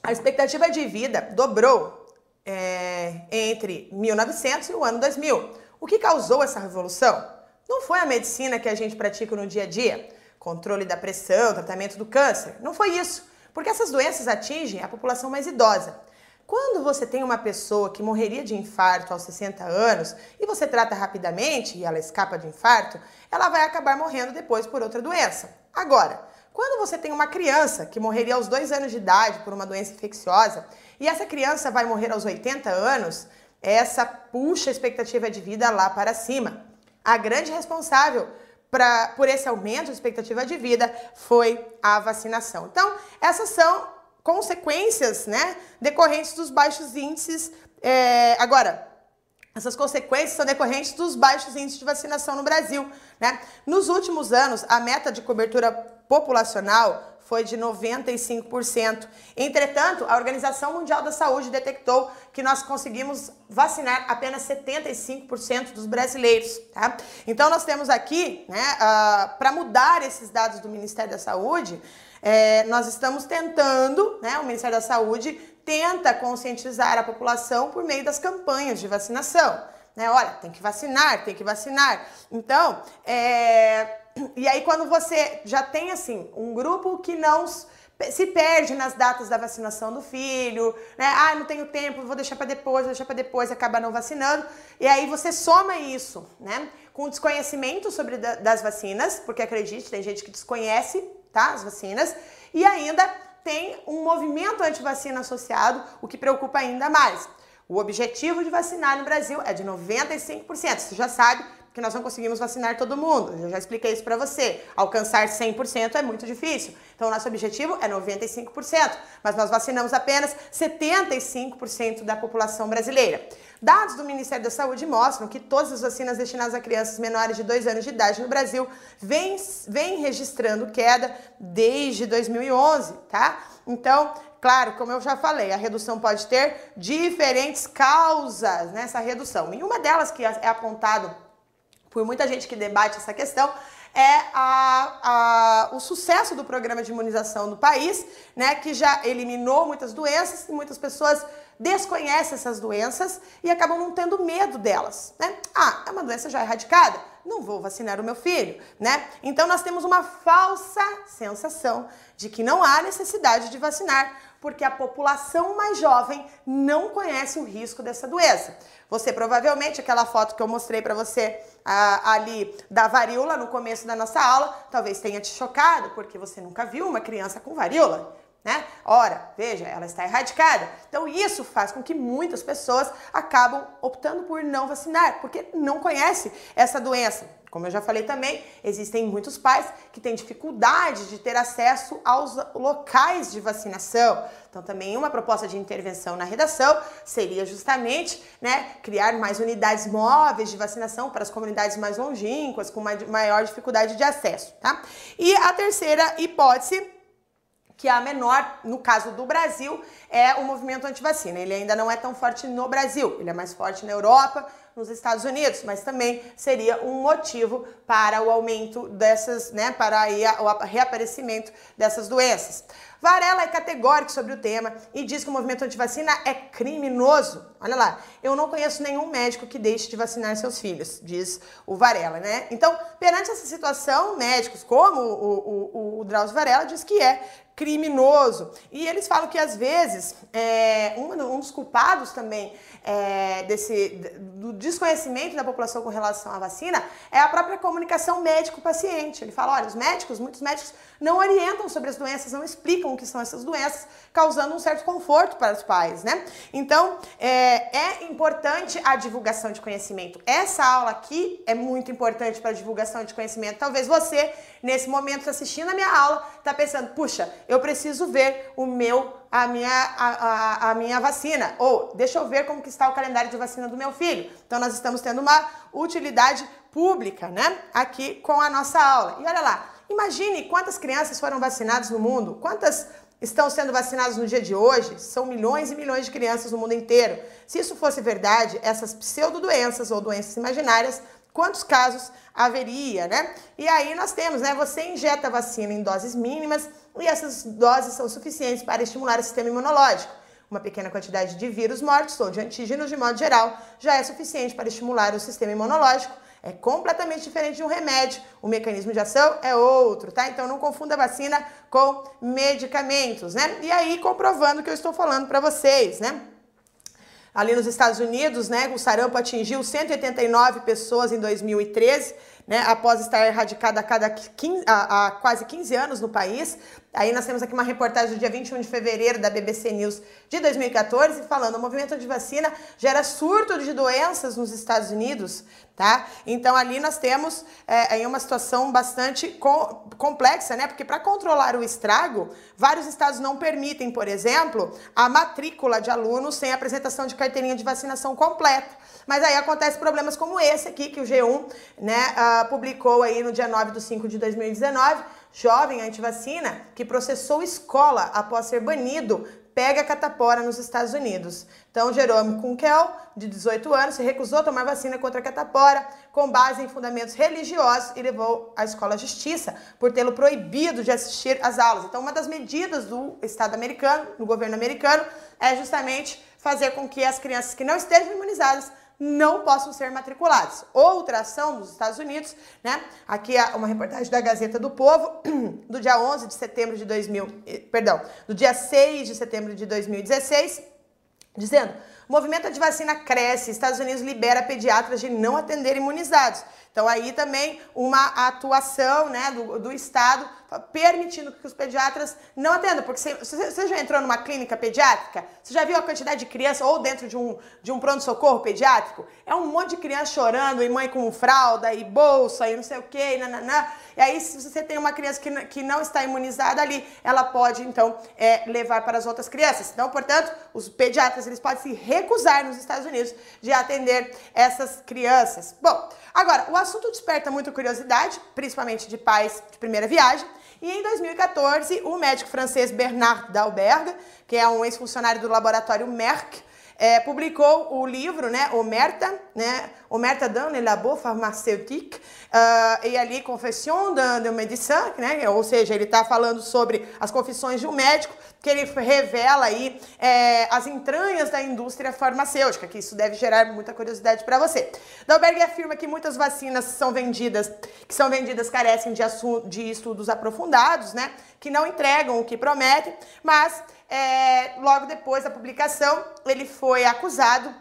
A expectativa de vida dobrou é, entre 1900 e o ano 2000. O que causou essa revolução? Não foi a medicina que a gente pratica no dia a dia, controle da pressão, tratamento do câncer. Não foi isso porque essas doenças atingem a população mais idosa. Quando você tem uma pessoa que morreria de infarto aos 60 anos e você trata rapidamente e ela escapa de infarto, ela vai acabar morrendo depois por outra doença. Agora, quando você tem uma criança que morreria aos 2 anos de idade por uma doença infecciosa e essa criança vai morrer aos 80 anos, essa puxa a expectativa de vida lá para cima. A grande responsável pra, por esse aumento de expectativa de vida foi a vacinação. Então, essas são consequências né, decorrentes dos baixos índices. É, agora, essas consequências são decorrentes dos baixos índices de vacinação no Brasil. Né? Nos últimos anos, a meta de cobertura populacional foi de 95%. Entretanto, a Organização Mundial da Saúde detectou que nós conseguimos vacinar apenas 75% dos brasileiros. Tá? Então, nós temos aqui, né, uh, para mudar esses dados do Ministério da Saúde, é, nós estamos tentando, né, o Ministério da Saúde tenta conscientizar a população por meio das campanhas de vacinação. Né? Olha, tem que vacinar, tem que vacinar. Então, é e aí, quando você já tem, assim, um grupo que não se perde nas datas da vacinação do filho, né? Ah, não tenho tempo, vou deixar para depois, vou deixar para depois, acaba não vacinando. E aí você soma isso, né? Com desconhecimento sobre da, das vacinas, porque acredite, tem gente que desconhece, tá? As vacinas. E ainda tem um movimento anti-vacina associado, o que preocupa ainda mais. O objetivo de vacinar no Brasil é de 95%. Você já sabe que nós não conseguimos vacinar todo mundo. Eu já expliquei isso para você. Alcançar 100% é muito difícil. Então, nosso objetivo é 95%, mas nós vacinamos apenas 75% da população brasileira. Dados do Ministério da Saúde mostram que todas as vacinas destinadas a crianças menores de 2 anos de idade no Brasil vêm, vêm registrando queda desde 2011, tá? Então, Claro, como eu já falei, a redução pode ter diferentes causas nessa redução. E uma delas que é apontado por muita gente que debate essa questão, é a, a, o sucesso do programa de imunização do país, né, que já eliminou muitas doenças e muitas pessoas desconhecem essas doenças e acabam não tendo medo delas, né? Ah, é uma doença já erradicada, não vou vacinar o meu filho, né? Então nós temos uma falsa sensação de que não há necessidade de vacinar, porque a população mais jovem não conhece o risco dessa doença. Você provavelmente, aquela foto que eu mostrei para você ali da varíola no começo da nossa aula, talvez tenha te chocado, porque você nunca viu uma criança com varíola. Né? Ora, veja, ela está erradicada. Então isso faz com que muitas pessoas acabam optando por não vacinar, porque não conhece essa doença. Como eu já falei também, existem muitos pais que têm dificuldade de ter acesso aos locais de vacinação. Então, também uma proposta de intervenção na redação seria justamente né, criar mais unidades móveis de vacinação para as comunidades mais longínquas, com maior dificuldade de acesso. Tá? E a terceira hipótese que a menor, no caso do Brasil, é o movimento anti-vacina. Ele ainda não é tão forte no Brasil, ele é mais forte na Europa, nos Estados Unidos, mas também seria um motivo para o aumento dessas, né, para aí o reaparecimento dessas doenças. Varela é categórico sobre o tema e diz que o movimento antivacina é criminoso. Olha lá, eu não conheço nenhum médico que deixe de vacinar seus filhos, diz o Varela, né? Então, perante essa situação, médicos como o, o, o Drauzio Varela diz que é criminoso. E eles falam que às vezes é, um, um, dos culpados também é, desse do desconhecimento da população com relação à vacina é a própria comunicação médico-paciente. Ele fala, olha, os médicos, muitos médicos não orientam sobre as doenças, não explicam o que são essas doenças, causando um certo conforto para os pais, né? Então, é, é importante a divulgação de conhecimento. Essa aula aqui é muito importante para a divulgação de conhecimento. Talvez você, nesse momento, assistindo a minha aula, está pensando, puxa, eu preciso ver o meu a minha, a, a, a, minha vacina. Ou deixa eu ver como que está o calendário de vacina do meu filho. Então nós estamos tendo uma utilidade pública, né? Aqui com a nossa aula. E olha lá, imagine quantas crianças foram vacinadas no mundo, quantas estão sendo vacinadas no dia de hoje. São milhões e milhões de crianças no mundo inteiro. Se isso fosse verdade, essas pseudodoenças ou doenças imaginárias quantos casos haveria, né? E aí nós temos, né? Você injeta a vacina em doses mínimas e essas doses são suficientes para estimular o sistema imunológico. Uma pequena quantidade de vírus mortos ou de antígenos de modo geral já é suficiente para estimular o sistema imunológico. É completamente diferente de um remédio. O mecanismo de ação é outro, tá? Então não confunda vacina com medicamentos, né? E aí comprovando o que eu estou falando para vocês, né? Ali nos Estados Unidos, né, o sarampo atingiu 189 pessoas em 2013 né, após estar erradicada há, cada 15, há, há, quase 15 anos no país. Aí nós temos aqui uma reportagem do dia 21 de fevereiro da BBC News de 2014, falando o movimento de vacina gera surto de doenças nos Estados Unidos, tá? Então ali nós temos é, aí uma situação bastante com, complexa, né? Porque para controlar o estrago, vários estados não permitem, por exemplo, a matrícula de alunos sem apresentação de carteirinha de vacinação completa. Mas aí acontece problemas como esse aqui, que o G1 né, uh, publicou aí no dia 9 de 5 de 2019, jovem antivacina que processou escola após ser banido pega catapora nos Estados Unidos. Então, Jerome Kunkel, de 18 anos, se recusou a tomar vacina contra a catapora com base em fundamentos religiosos e levou a escola à justiça por tê-lo proibido de assistir às aulas. Então, uma das medidas do Estado americano, do governo americano, é justamente fazer com que as crianças que não estejam imunizadas não possam ser matriculados. Outra ação dos Estados Unidos, né? Aqui é uma reportagem da Gazeta do Povo, do dia 11 de setembro de 2000, eh, perdão, do dia 6 de setembro de 2016, dizendo: movimento de vacina cresce, Estados Unidos libera pediatras de não atender imunizados. Então aí também uma atuação né, do, do Estado permitindo que os pediatras não atendam. Porque você, você já entrou numa clínica pediátrica? Você já viu a quantidade de criança ou dentro de um, de um pronto-socorro pediátrico? É um monte de criança chorando, e mãe com fralda, e bolsa, e não sei o quê, e nananã. E aí, se você tem uma criança que, que não está imunizada ali, ela pode, então, é, levar para as outras crianças. Então, portanto, os pediatras, eles podem se recusar nos Estados Unidos de atender essas crianças. Bom, agora, o assunto desperta muita curiosidade, principalmente de pais de primeira viagem, e em 2014, o médico francês Bernard Dalberg, que é um ex-funcionário do laboratório Merck, é, publicou o livro, né, Omerta, né, Omerta dans le labo pharmaceutique, uh, e ali Confession de médecin, né, ou seja, ele está falando sobre as confissões de um médico, que ele revela aí é, as entranhas da indústria farmacêutica, que isso deve gerar muita curiosidade para você. Dalberg afirma que muitas vacinas são vendidas, que são vendidas carecem de, de estudos aprofundados, né, que não entregam o que prometem, mas é, logo depois da publicação, ele foi acusado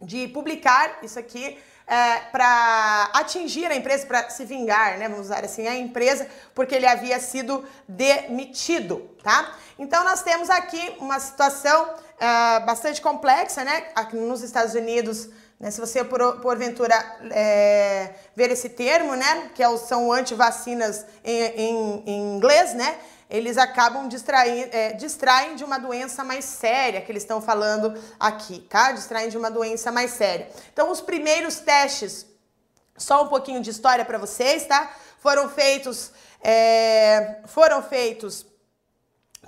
de publicar isso aqui é, para atingir a empresa, para se vingar, né? Vamos usar assim a empresa, porque ele havia sido demitido, tá? Então nós temos aqui uma situação é, bastante complexa, né? Aqui nos Estados Unidos, né? Se você por, porventura é, ver esse termo, né? Que é são antivacinas em, em, em inglês, né? Eles acabam distraindo, é, distraem de uma doença mais séria que eles estão falando aqui, tá? Distraem de uma doença mais séria. Então, os primeiros testes, só um pouquinho de história para vocês, tá? Foram feitos, é, foram feitos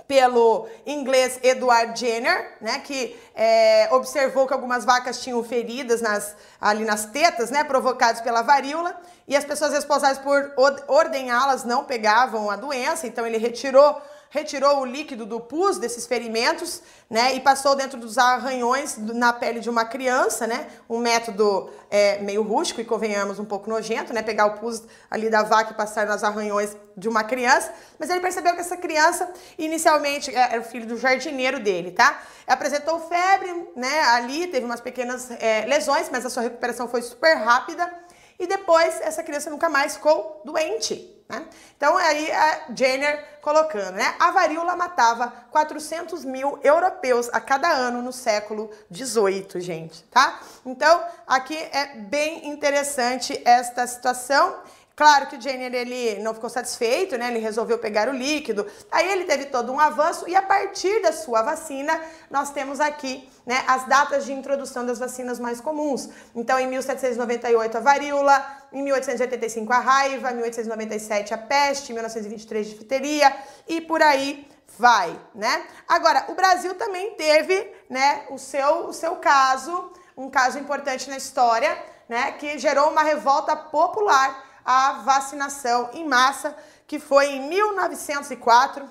pelo inglês Edward Jenner, né, que é, observou que algumas vacas tinham feridas nas, ali nas tetas, né, provocadas pela varíola, e as pessoas responsáveis por ordenhá-las não pegavam a doença, então ele retirou retirou o líquido do pus desses ferimentos, né, e passou dentro dos arranhões na pele de uma criança, né, um método é, meio rústico e convenhamos um pouco nojento, né, pegar o pus ali da vaca e passar nos arranhões de uma criança, mas ele percebeu que essa criança inicialmente é, era o filho do jardineiro dele, tá? Apresentou febre, né, ali teve umas pequenas é, lesões, mas a sua recuperação foi super rápida e depois essa criança nunca mais ficou doente. Né? Então aí a Jenner colocando, né? A varíola matava 400 mil europeus a cada ano no século 18, gente, tá? Então aqui é bem interessante esta situação. Claro que o Jenner ele não ficou satisfeito, né? Ele resolveu pegar o líquido. Aí ele teve todo um avanço e a partir da sua vacina, nós temos aqui, né, as datas de introdução das vacinas mais comuns. Então, em 1798 a varíola, em 1885 a raiva, em 1897 a peste, em 1923 a difteria e por aí vai, né? Agora, o Brasil também teve, né, o seu o seu caso, um caso importante na história, né, que gerou uma revolta popular a vacinação em massa, que foi em 1904,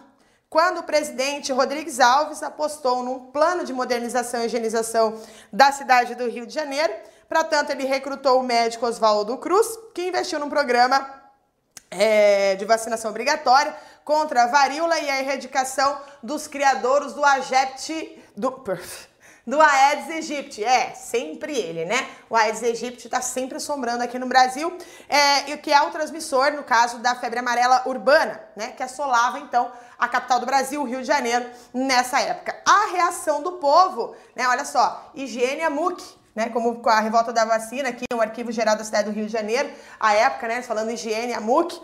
quando o presidente Rodrigues Alves apostou num plano de modernização e higienização da cidade do Rio de Janeiro. Para tanto, ele recrutou o médico Oswaldo Cruz, que investiu num programa é, de vacinação obrigatória contra a varíola e a erradicação dos criadores do Agept... Do, do Aedes aegypti. É, sempre ele, né? O Aedes aegypti está sempre assombrando aqui no Brasil, é, e o que é o transmissor, no caso da febre amarela urbana, né? Que assolava, então, a capital do Brasil, o Rio de Janeiro, nessa época. A reação do povo, né? Olha só, higiene a MUC, né, como com a revolta da vacina, aqui no Arquivo Geral da Cidade do Rio de Janeiro, a época, né, falando higiene, a MUC,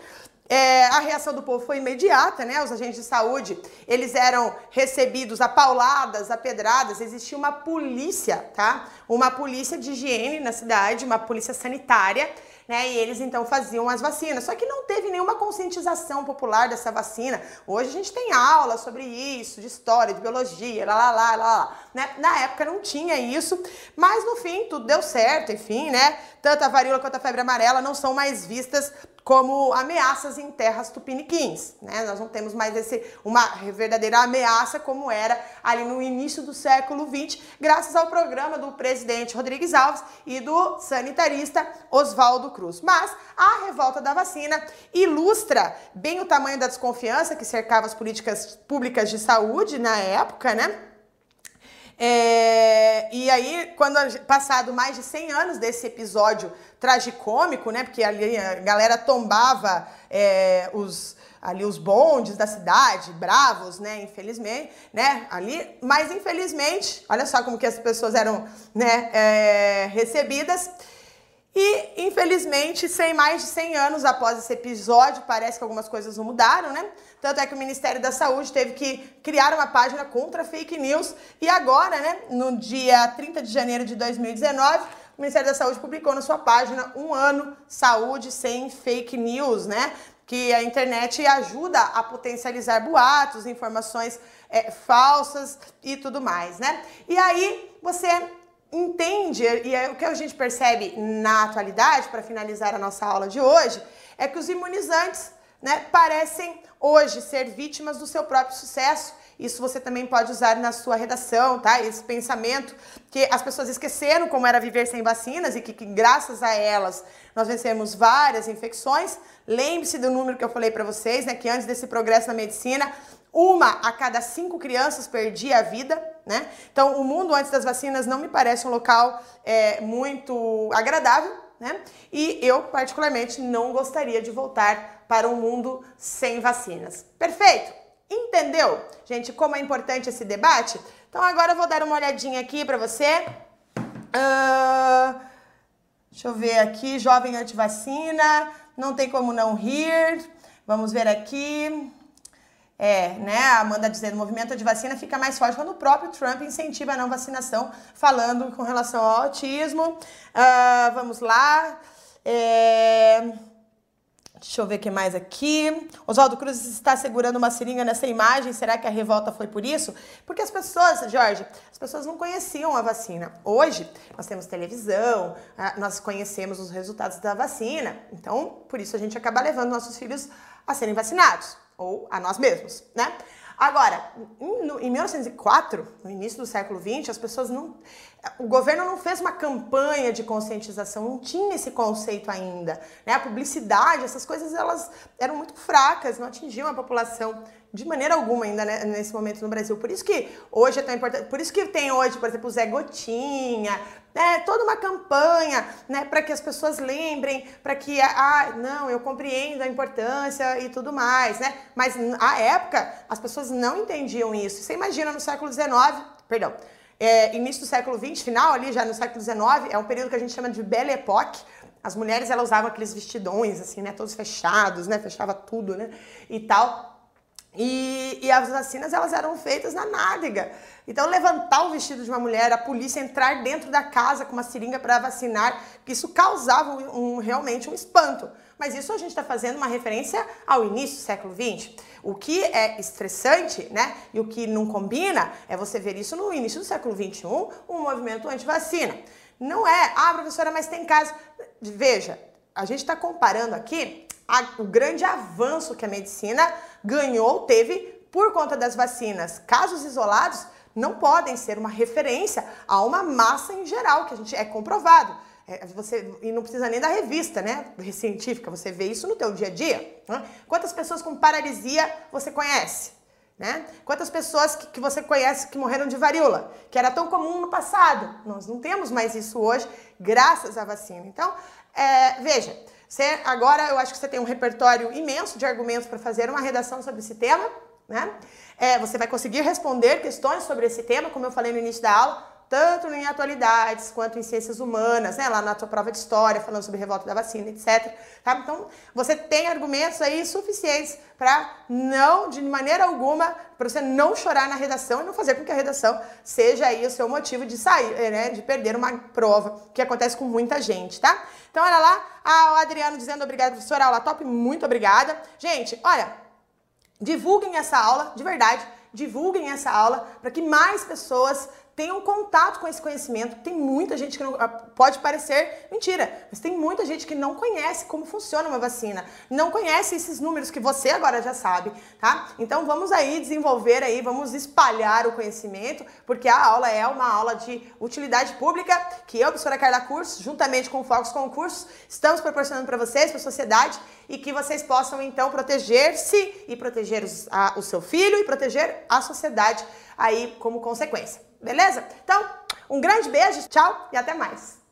é, a reação do povo foi imediata, né? Os agentes de saúde, eles eram recebidos a pauladas, a pedradas, existia uma polícia, tá? Uma polícia de higiene na cidade, uma polícia sanitária, né? E eles então faziam as vacinas. Só que não teve nenhuma conscientização popular dessa vacina. Hoje a gente tem aula sobre isso, de história, de biologia, lá, lá, lá, lá, lá. Né? Na época não tinha isso, mas no fim tudo deu certo, enfim, né? Tanto a varíola quanto a febre amarela não são mais vistas como ameaças em terras tupiniquins, né? Nós não temos mais esse, uma verdadeira ameaça como era ali no início do século XX, graças ao programa do presidente Rodrigues Alves e do sanitarista Oswaldo Cruz. Mas a revolta da vacina ilustra bem o tamanho da desconfiança que cercava as políticas públicas de saúde na época, né? É, e aí, quando passado mais de 100 anos desse episódio tragicômico, né? Porque ali a galera tombava é, os ali os bondes da cidade, bravos, né, infelizmente, né, ali, mas infelizmente, olha só como que as pessoas eram, né, é, recebidas, e, infelizmente, sem mais de 100 anos após esse episódio, parece que algumas coisas não mudaram, né? Tanto é que o Ministério da Saúde teve que criar uma página contra fake news. E agora, né, no dia 30 de janeiro de 2019, o Ministério da Saúde publicou na sua página um ano saúde sem fake news, né? Que a internet ajuda a potencializar boatos, informações é, falsas e tudo mais, né? E aí você entende, e é o que a gente percebe na atualidade, para finalizar a nossa aula de hoje, é que os imunizantes né, parecem hoje ser vítimas do seu próprio sucesso. Isso você também pode usar na sua redação, tá? Esse pensamento que as pessoas esqueceram como era viver sem vacinas e que, que graças a elas nós vencemos várias infecções. Lembre-se do número que eu falei para vocês, né? Que antes desse progresso na medicina, uma a cada cinco crianças perdia a vida, né? Então, o mundo antes das vacinas não me parece um local é, muito agradável, né? E eu, particularmente, não gostaria de voltar para um mundo sem vacinas. Perfeito? Entendeu, gente, como é importante esse debate? Então agora eu vou dar uma olhadinha aqui para você. Uh, deixa eu ver aqui, jovem antivacina, não tem como não rir. Vamos ver aqui. É, né? A Amanda dizendo, movimento de vacina fica mais forte quando o próprio Trump incentiva a não vacinação, falando com relação ao autismo. Uh, vamos lá. É... Deixa eu ver o que mais aqui. Oswaldo Cruz está segurando uma seringa nessa imagem. Será que a revolta foi por isso? Porque as pessoas, Jorge, as pessoas não conheciam a vacina. Hoje, nós temos televisão, ah, nós conhecemos os resultados da vacina. Então, por isso a gente acaba levando nossos filhos a serem vacinados ou a nós mesmos, né? Agora, em, 1904, no início do século XX, as pessoas não. O governo não fez uma campanha de conscientização, não tinha esse conceito ainda. Né? A publicidade, essas coisas, elas eram muito fracas, não atingiam a população de maneira alguma ainda né, nesse momento no Brasil. Por isso que hoje é tão importante. Por isso que tem hoje, por exemplo, o Zé Gotinha, né, toda uma campanha, né, para que as pessoas lembrem, para que, ah, não, eu compreendo a importância e tudo mais, né? Mas à época as pessoas não entendiam isso. Você imagina no século XIX, perdão, é, início do século XX, final ali já no século XIX, é um período que a gente chama de Belle Époque. As mulheres elas usavam aqueles vestidões assim, né, todos fechados, né, fechava tudo, né, e tal. E, e, as vacinas elas eram feitas na nádega. Então levantar o vestido de uma mulher, a polícia entrar dentro da casa com uma seringa para vacinar, isso causava um, um, realmente um espanto. Mas isso a gente está fazendo uma referência ao início do século XX. O que é estressante, né, e o que não combina é você ver isso no início do século XXI, um movimento anti-vacina. Não é, ah, professora, mas tem casos. Veja, a gente está comparando aqui a, o grande avanço que a medicina ganhou, teve por conta das vacinas. Casos isolados não podem ser uma referência a uma massa em geral, que a gente é comprovado. É, você, e não precisa nem da revista, né, científica, você vê isso no teu dia a dia. Né? Quantas pessoas com paralisia você conhece? Né? Quantas pessoas que, que, você conhece que morreram de varíola, que era tão comum no passado? Nós não temos mais isso hoje, graças à vacina. Então, é, veja, você, agora eu acho que você tem um repertório imenso de argumentos para fazer uma redação sobre esse tema. Né? É, você vai conseguir responder questões sobre esse tema, como eu falei no início da aula tanto em atualidades quanto em ciências humanas, né? Lá na tua prova de história, falando sobre revolta da vacina, etc. Tá? Então, você tem argumentos aí suficientes para não, de maneira alguma, para você não chorar na redação e não fazer com que a redação seja aí o seu motivo de sair, né? De perder uma prova, que acontece com muita gente, tá? Então, olha lá, o Adriano dizendo obrigado, professora, aula top, muito obrigada. Gente, olha, divulguem essa aula, de verdade, divulguem essa aula para que mais pessoas tenham contato com esse conhecimento. Tem muita gente que não. Ah, pode parecer mentira, mas tem muita gente que não conhece como funciona uma vacina, não conhece esses números que você agora já sabe, tá? Então vamos aí desenvolver aí, vamos espalhar o conhecimento, porque a aula é uma aula de utilidade pública que eu, professora Carla Cursos, juntamente com o Focus Concursos, estamos proporcionando para vocês, para a sociedade, e que vocês possam então proteger-se e proteger a, o seu filho e proteger a sociedade aí como consequência. Beleza? Então, um grande beijo, tchau e até mais.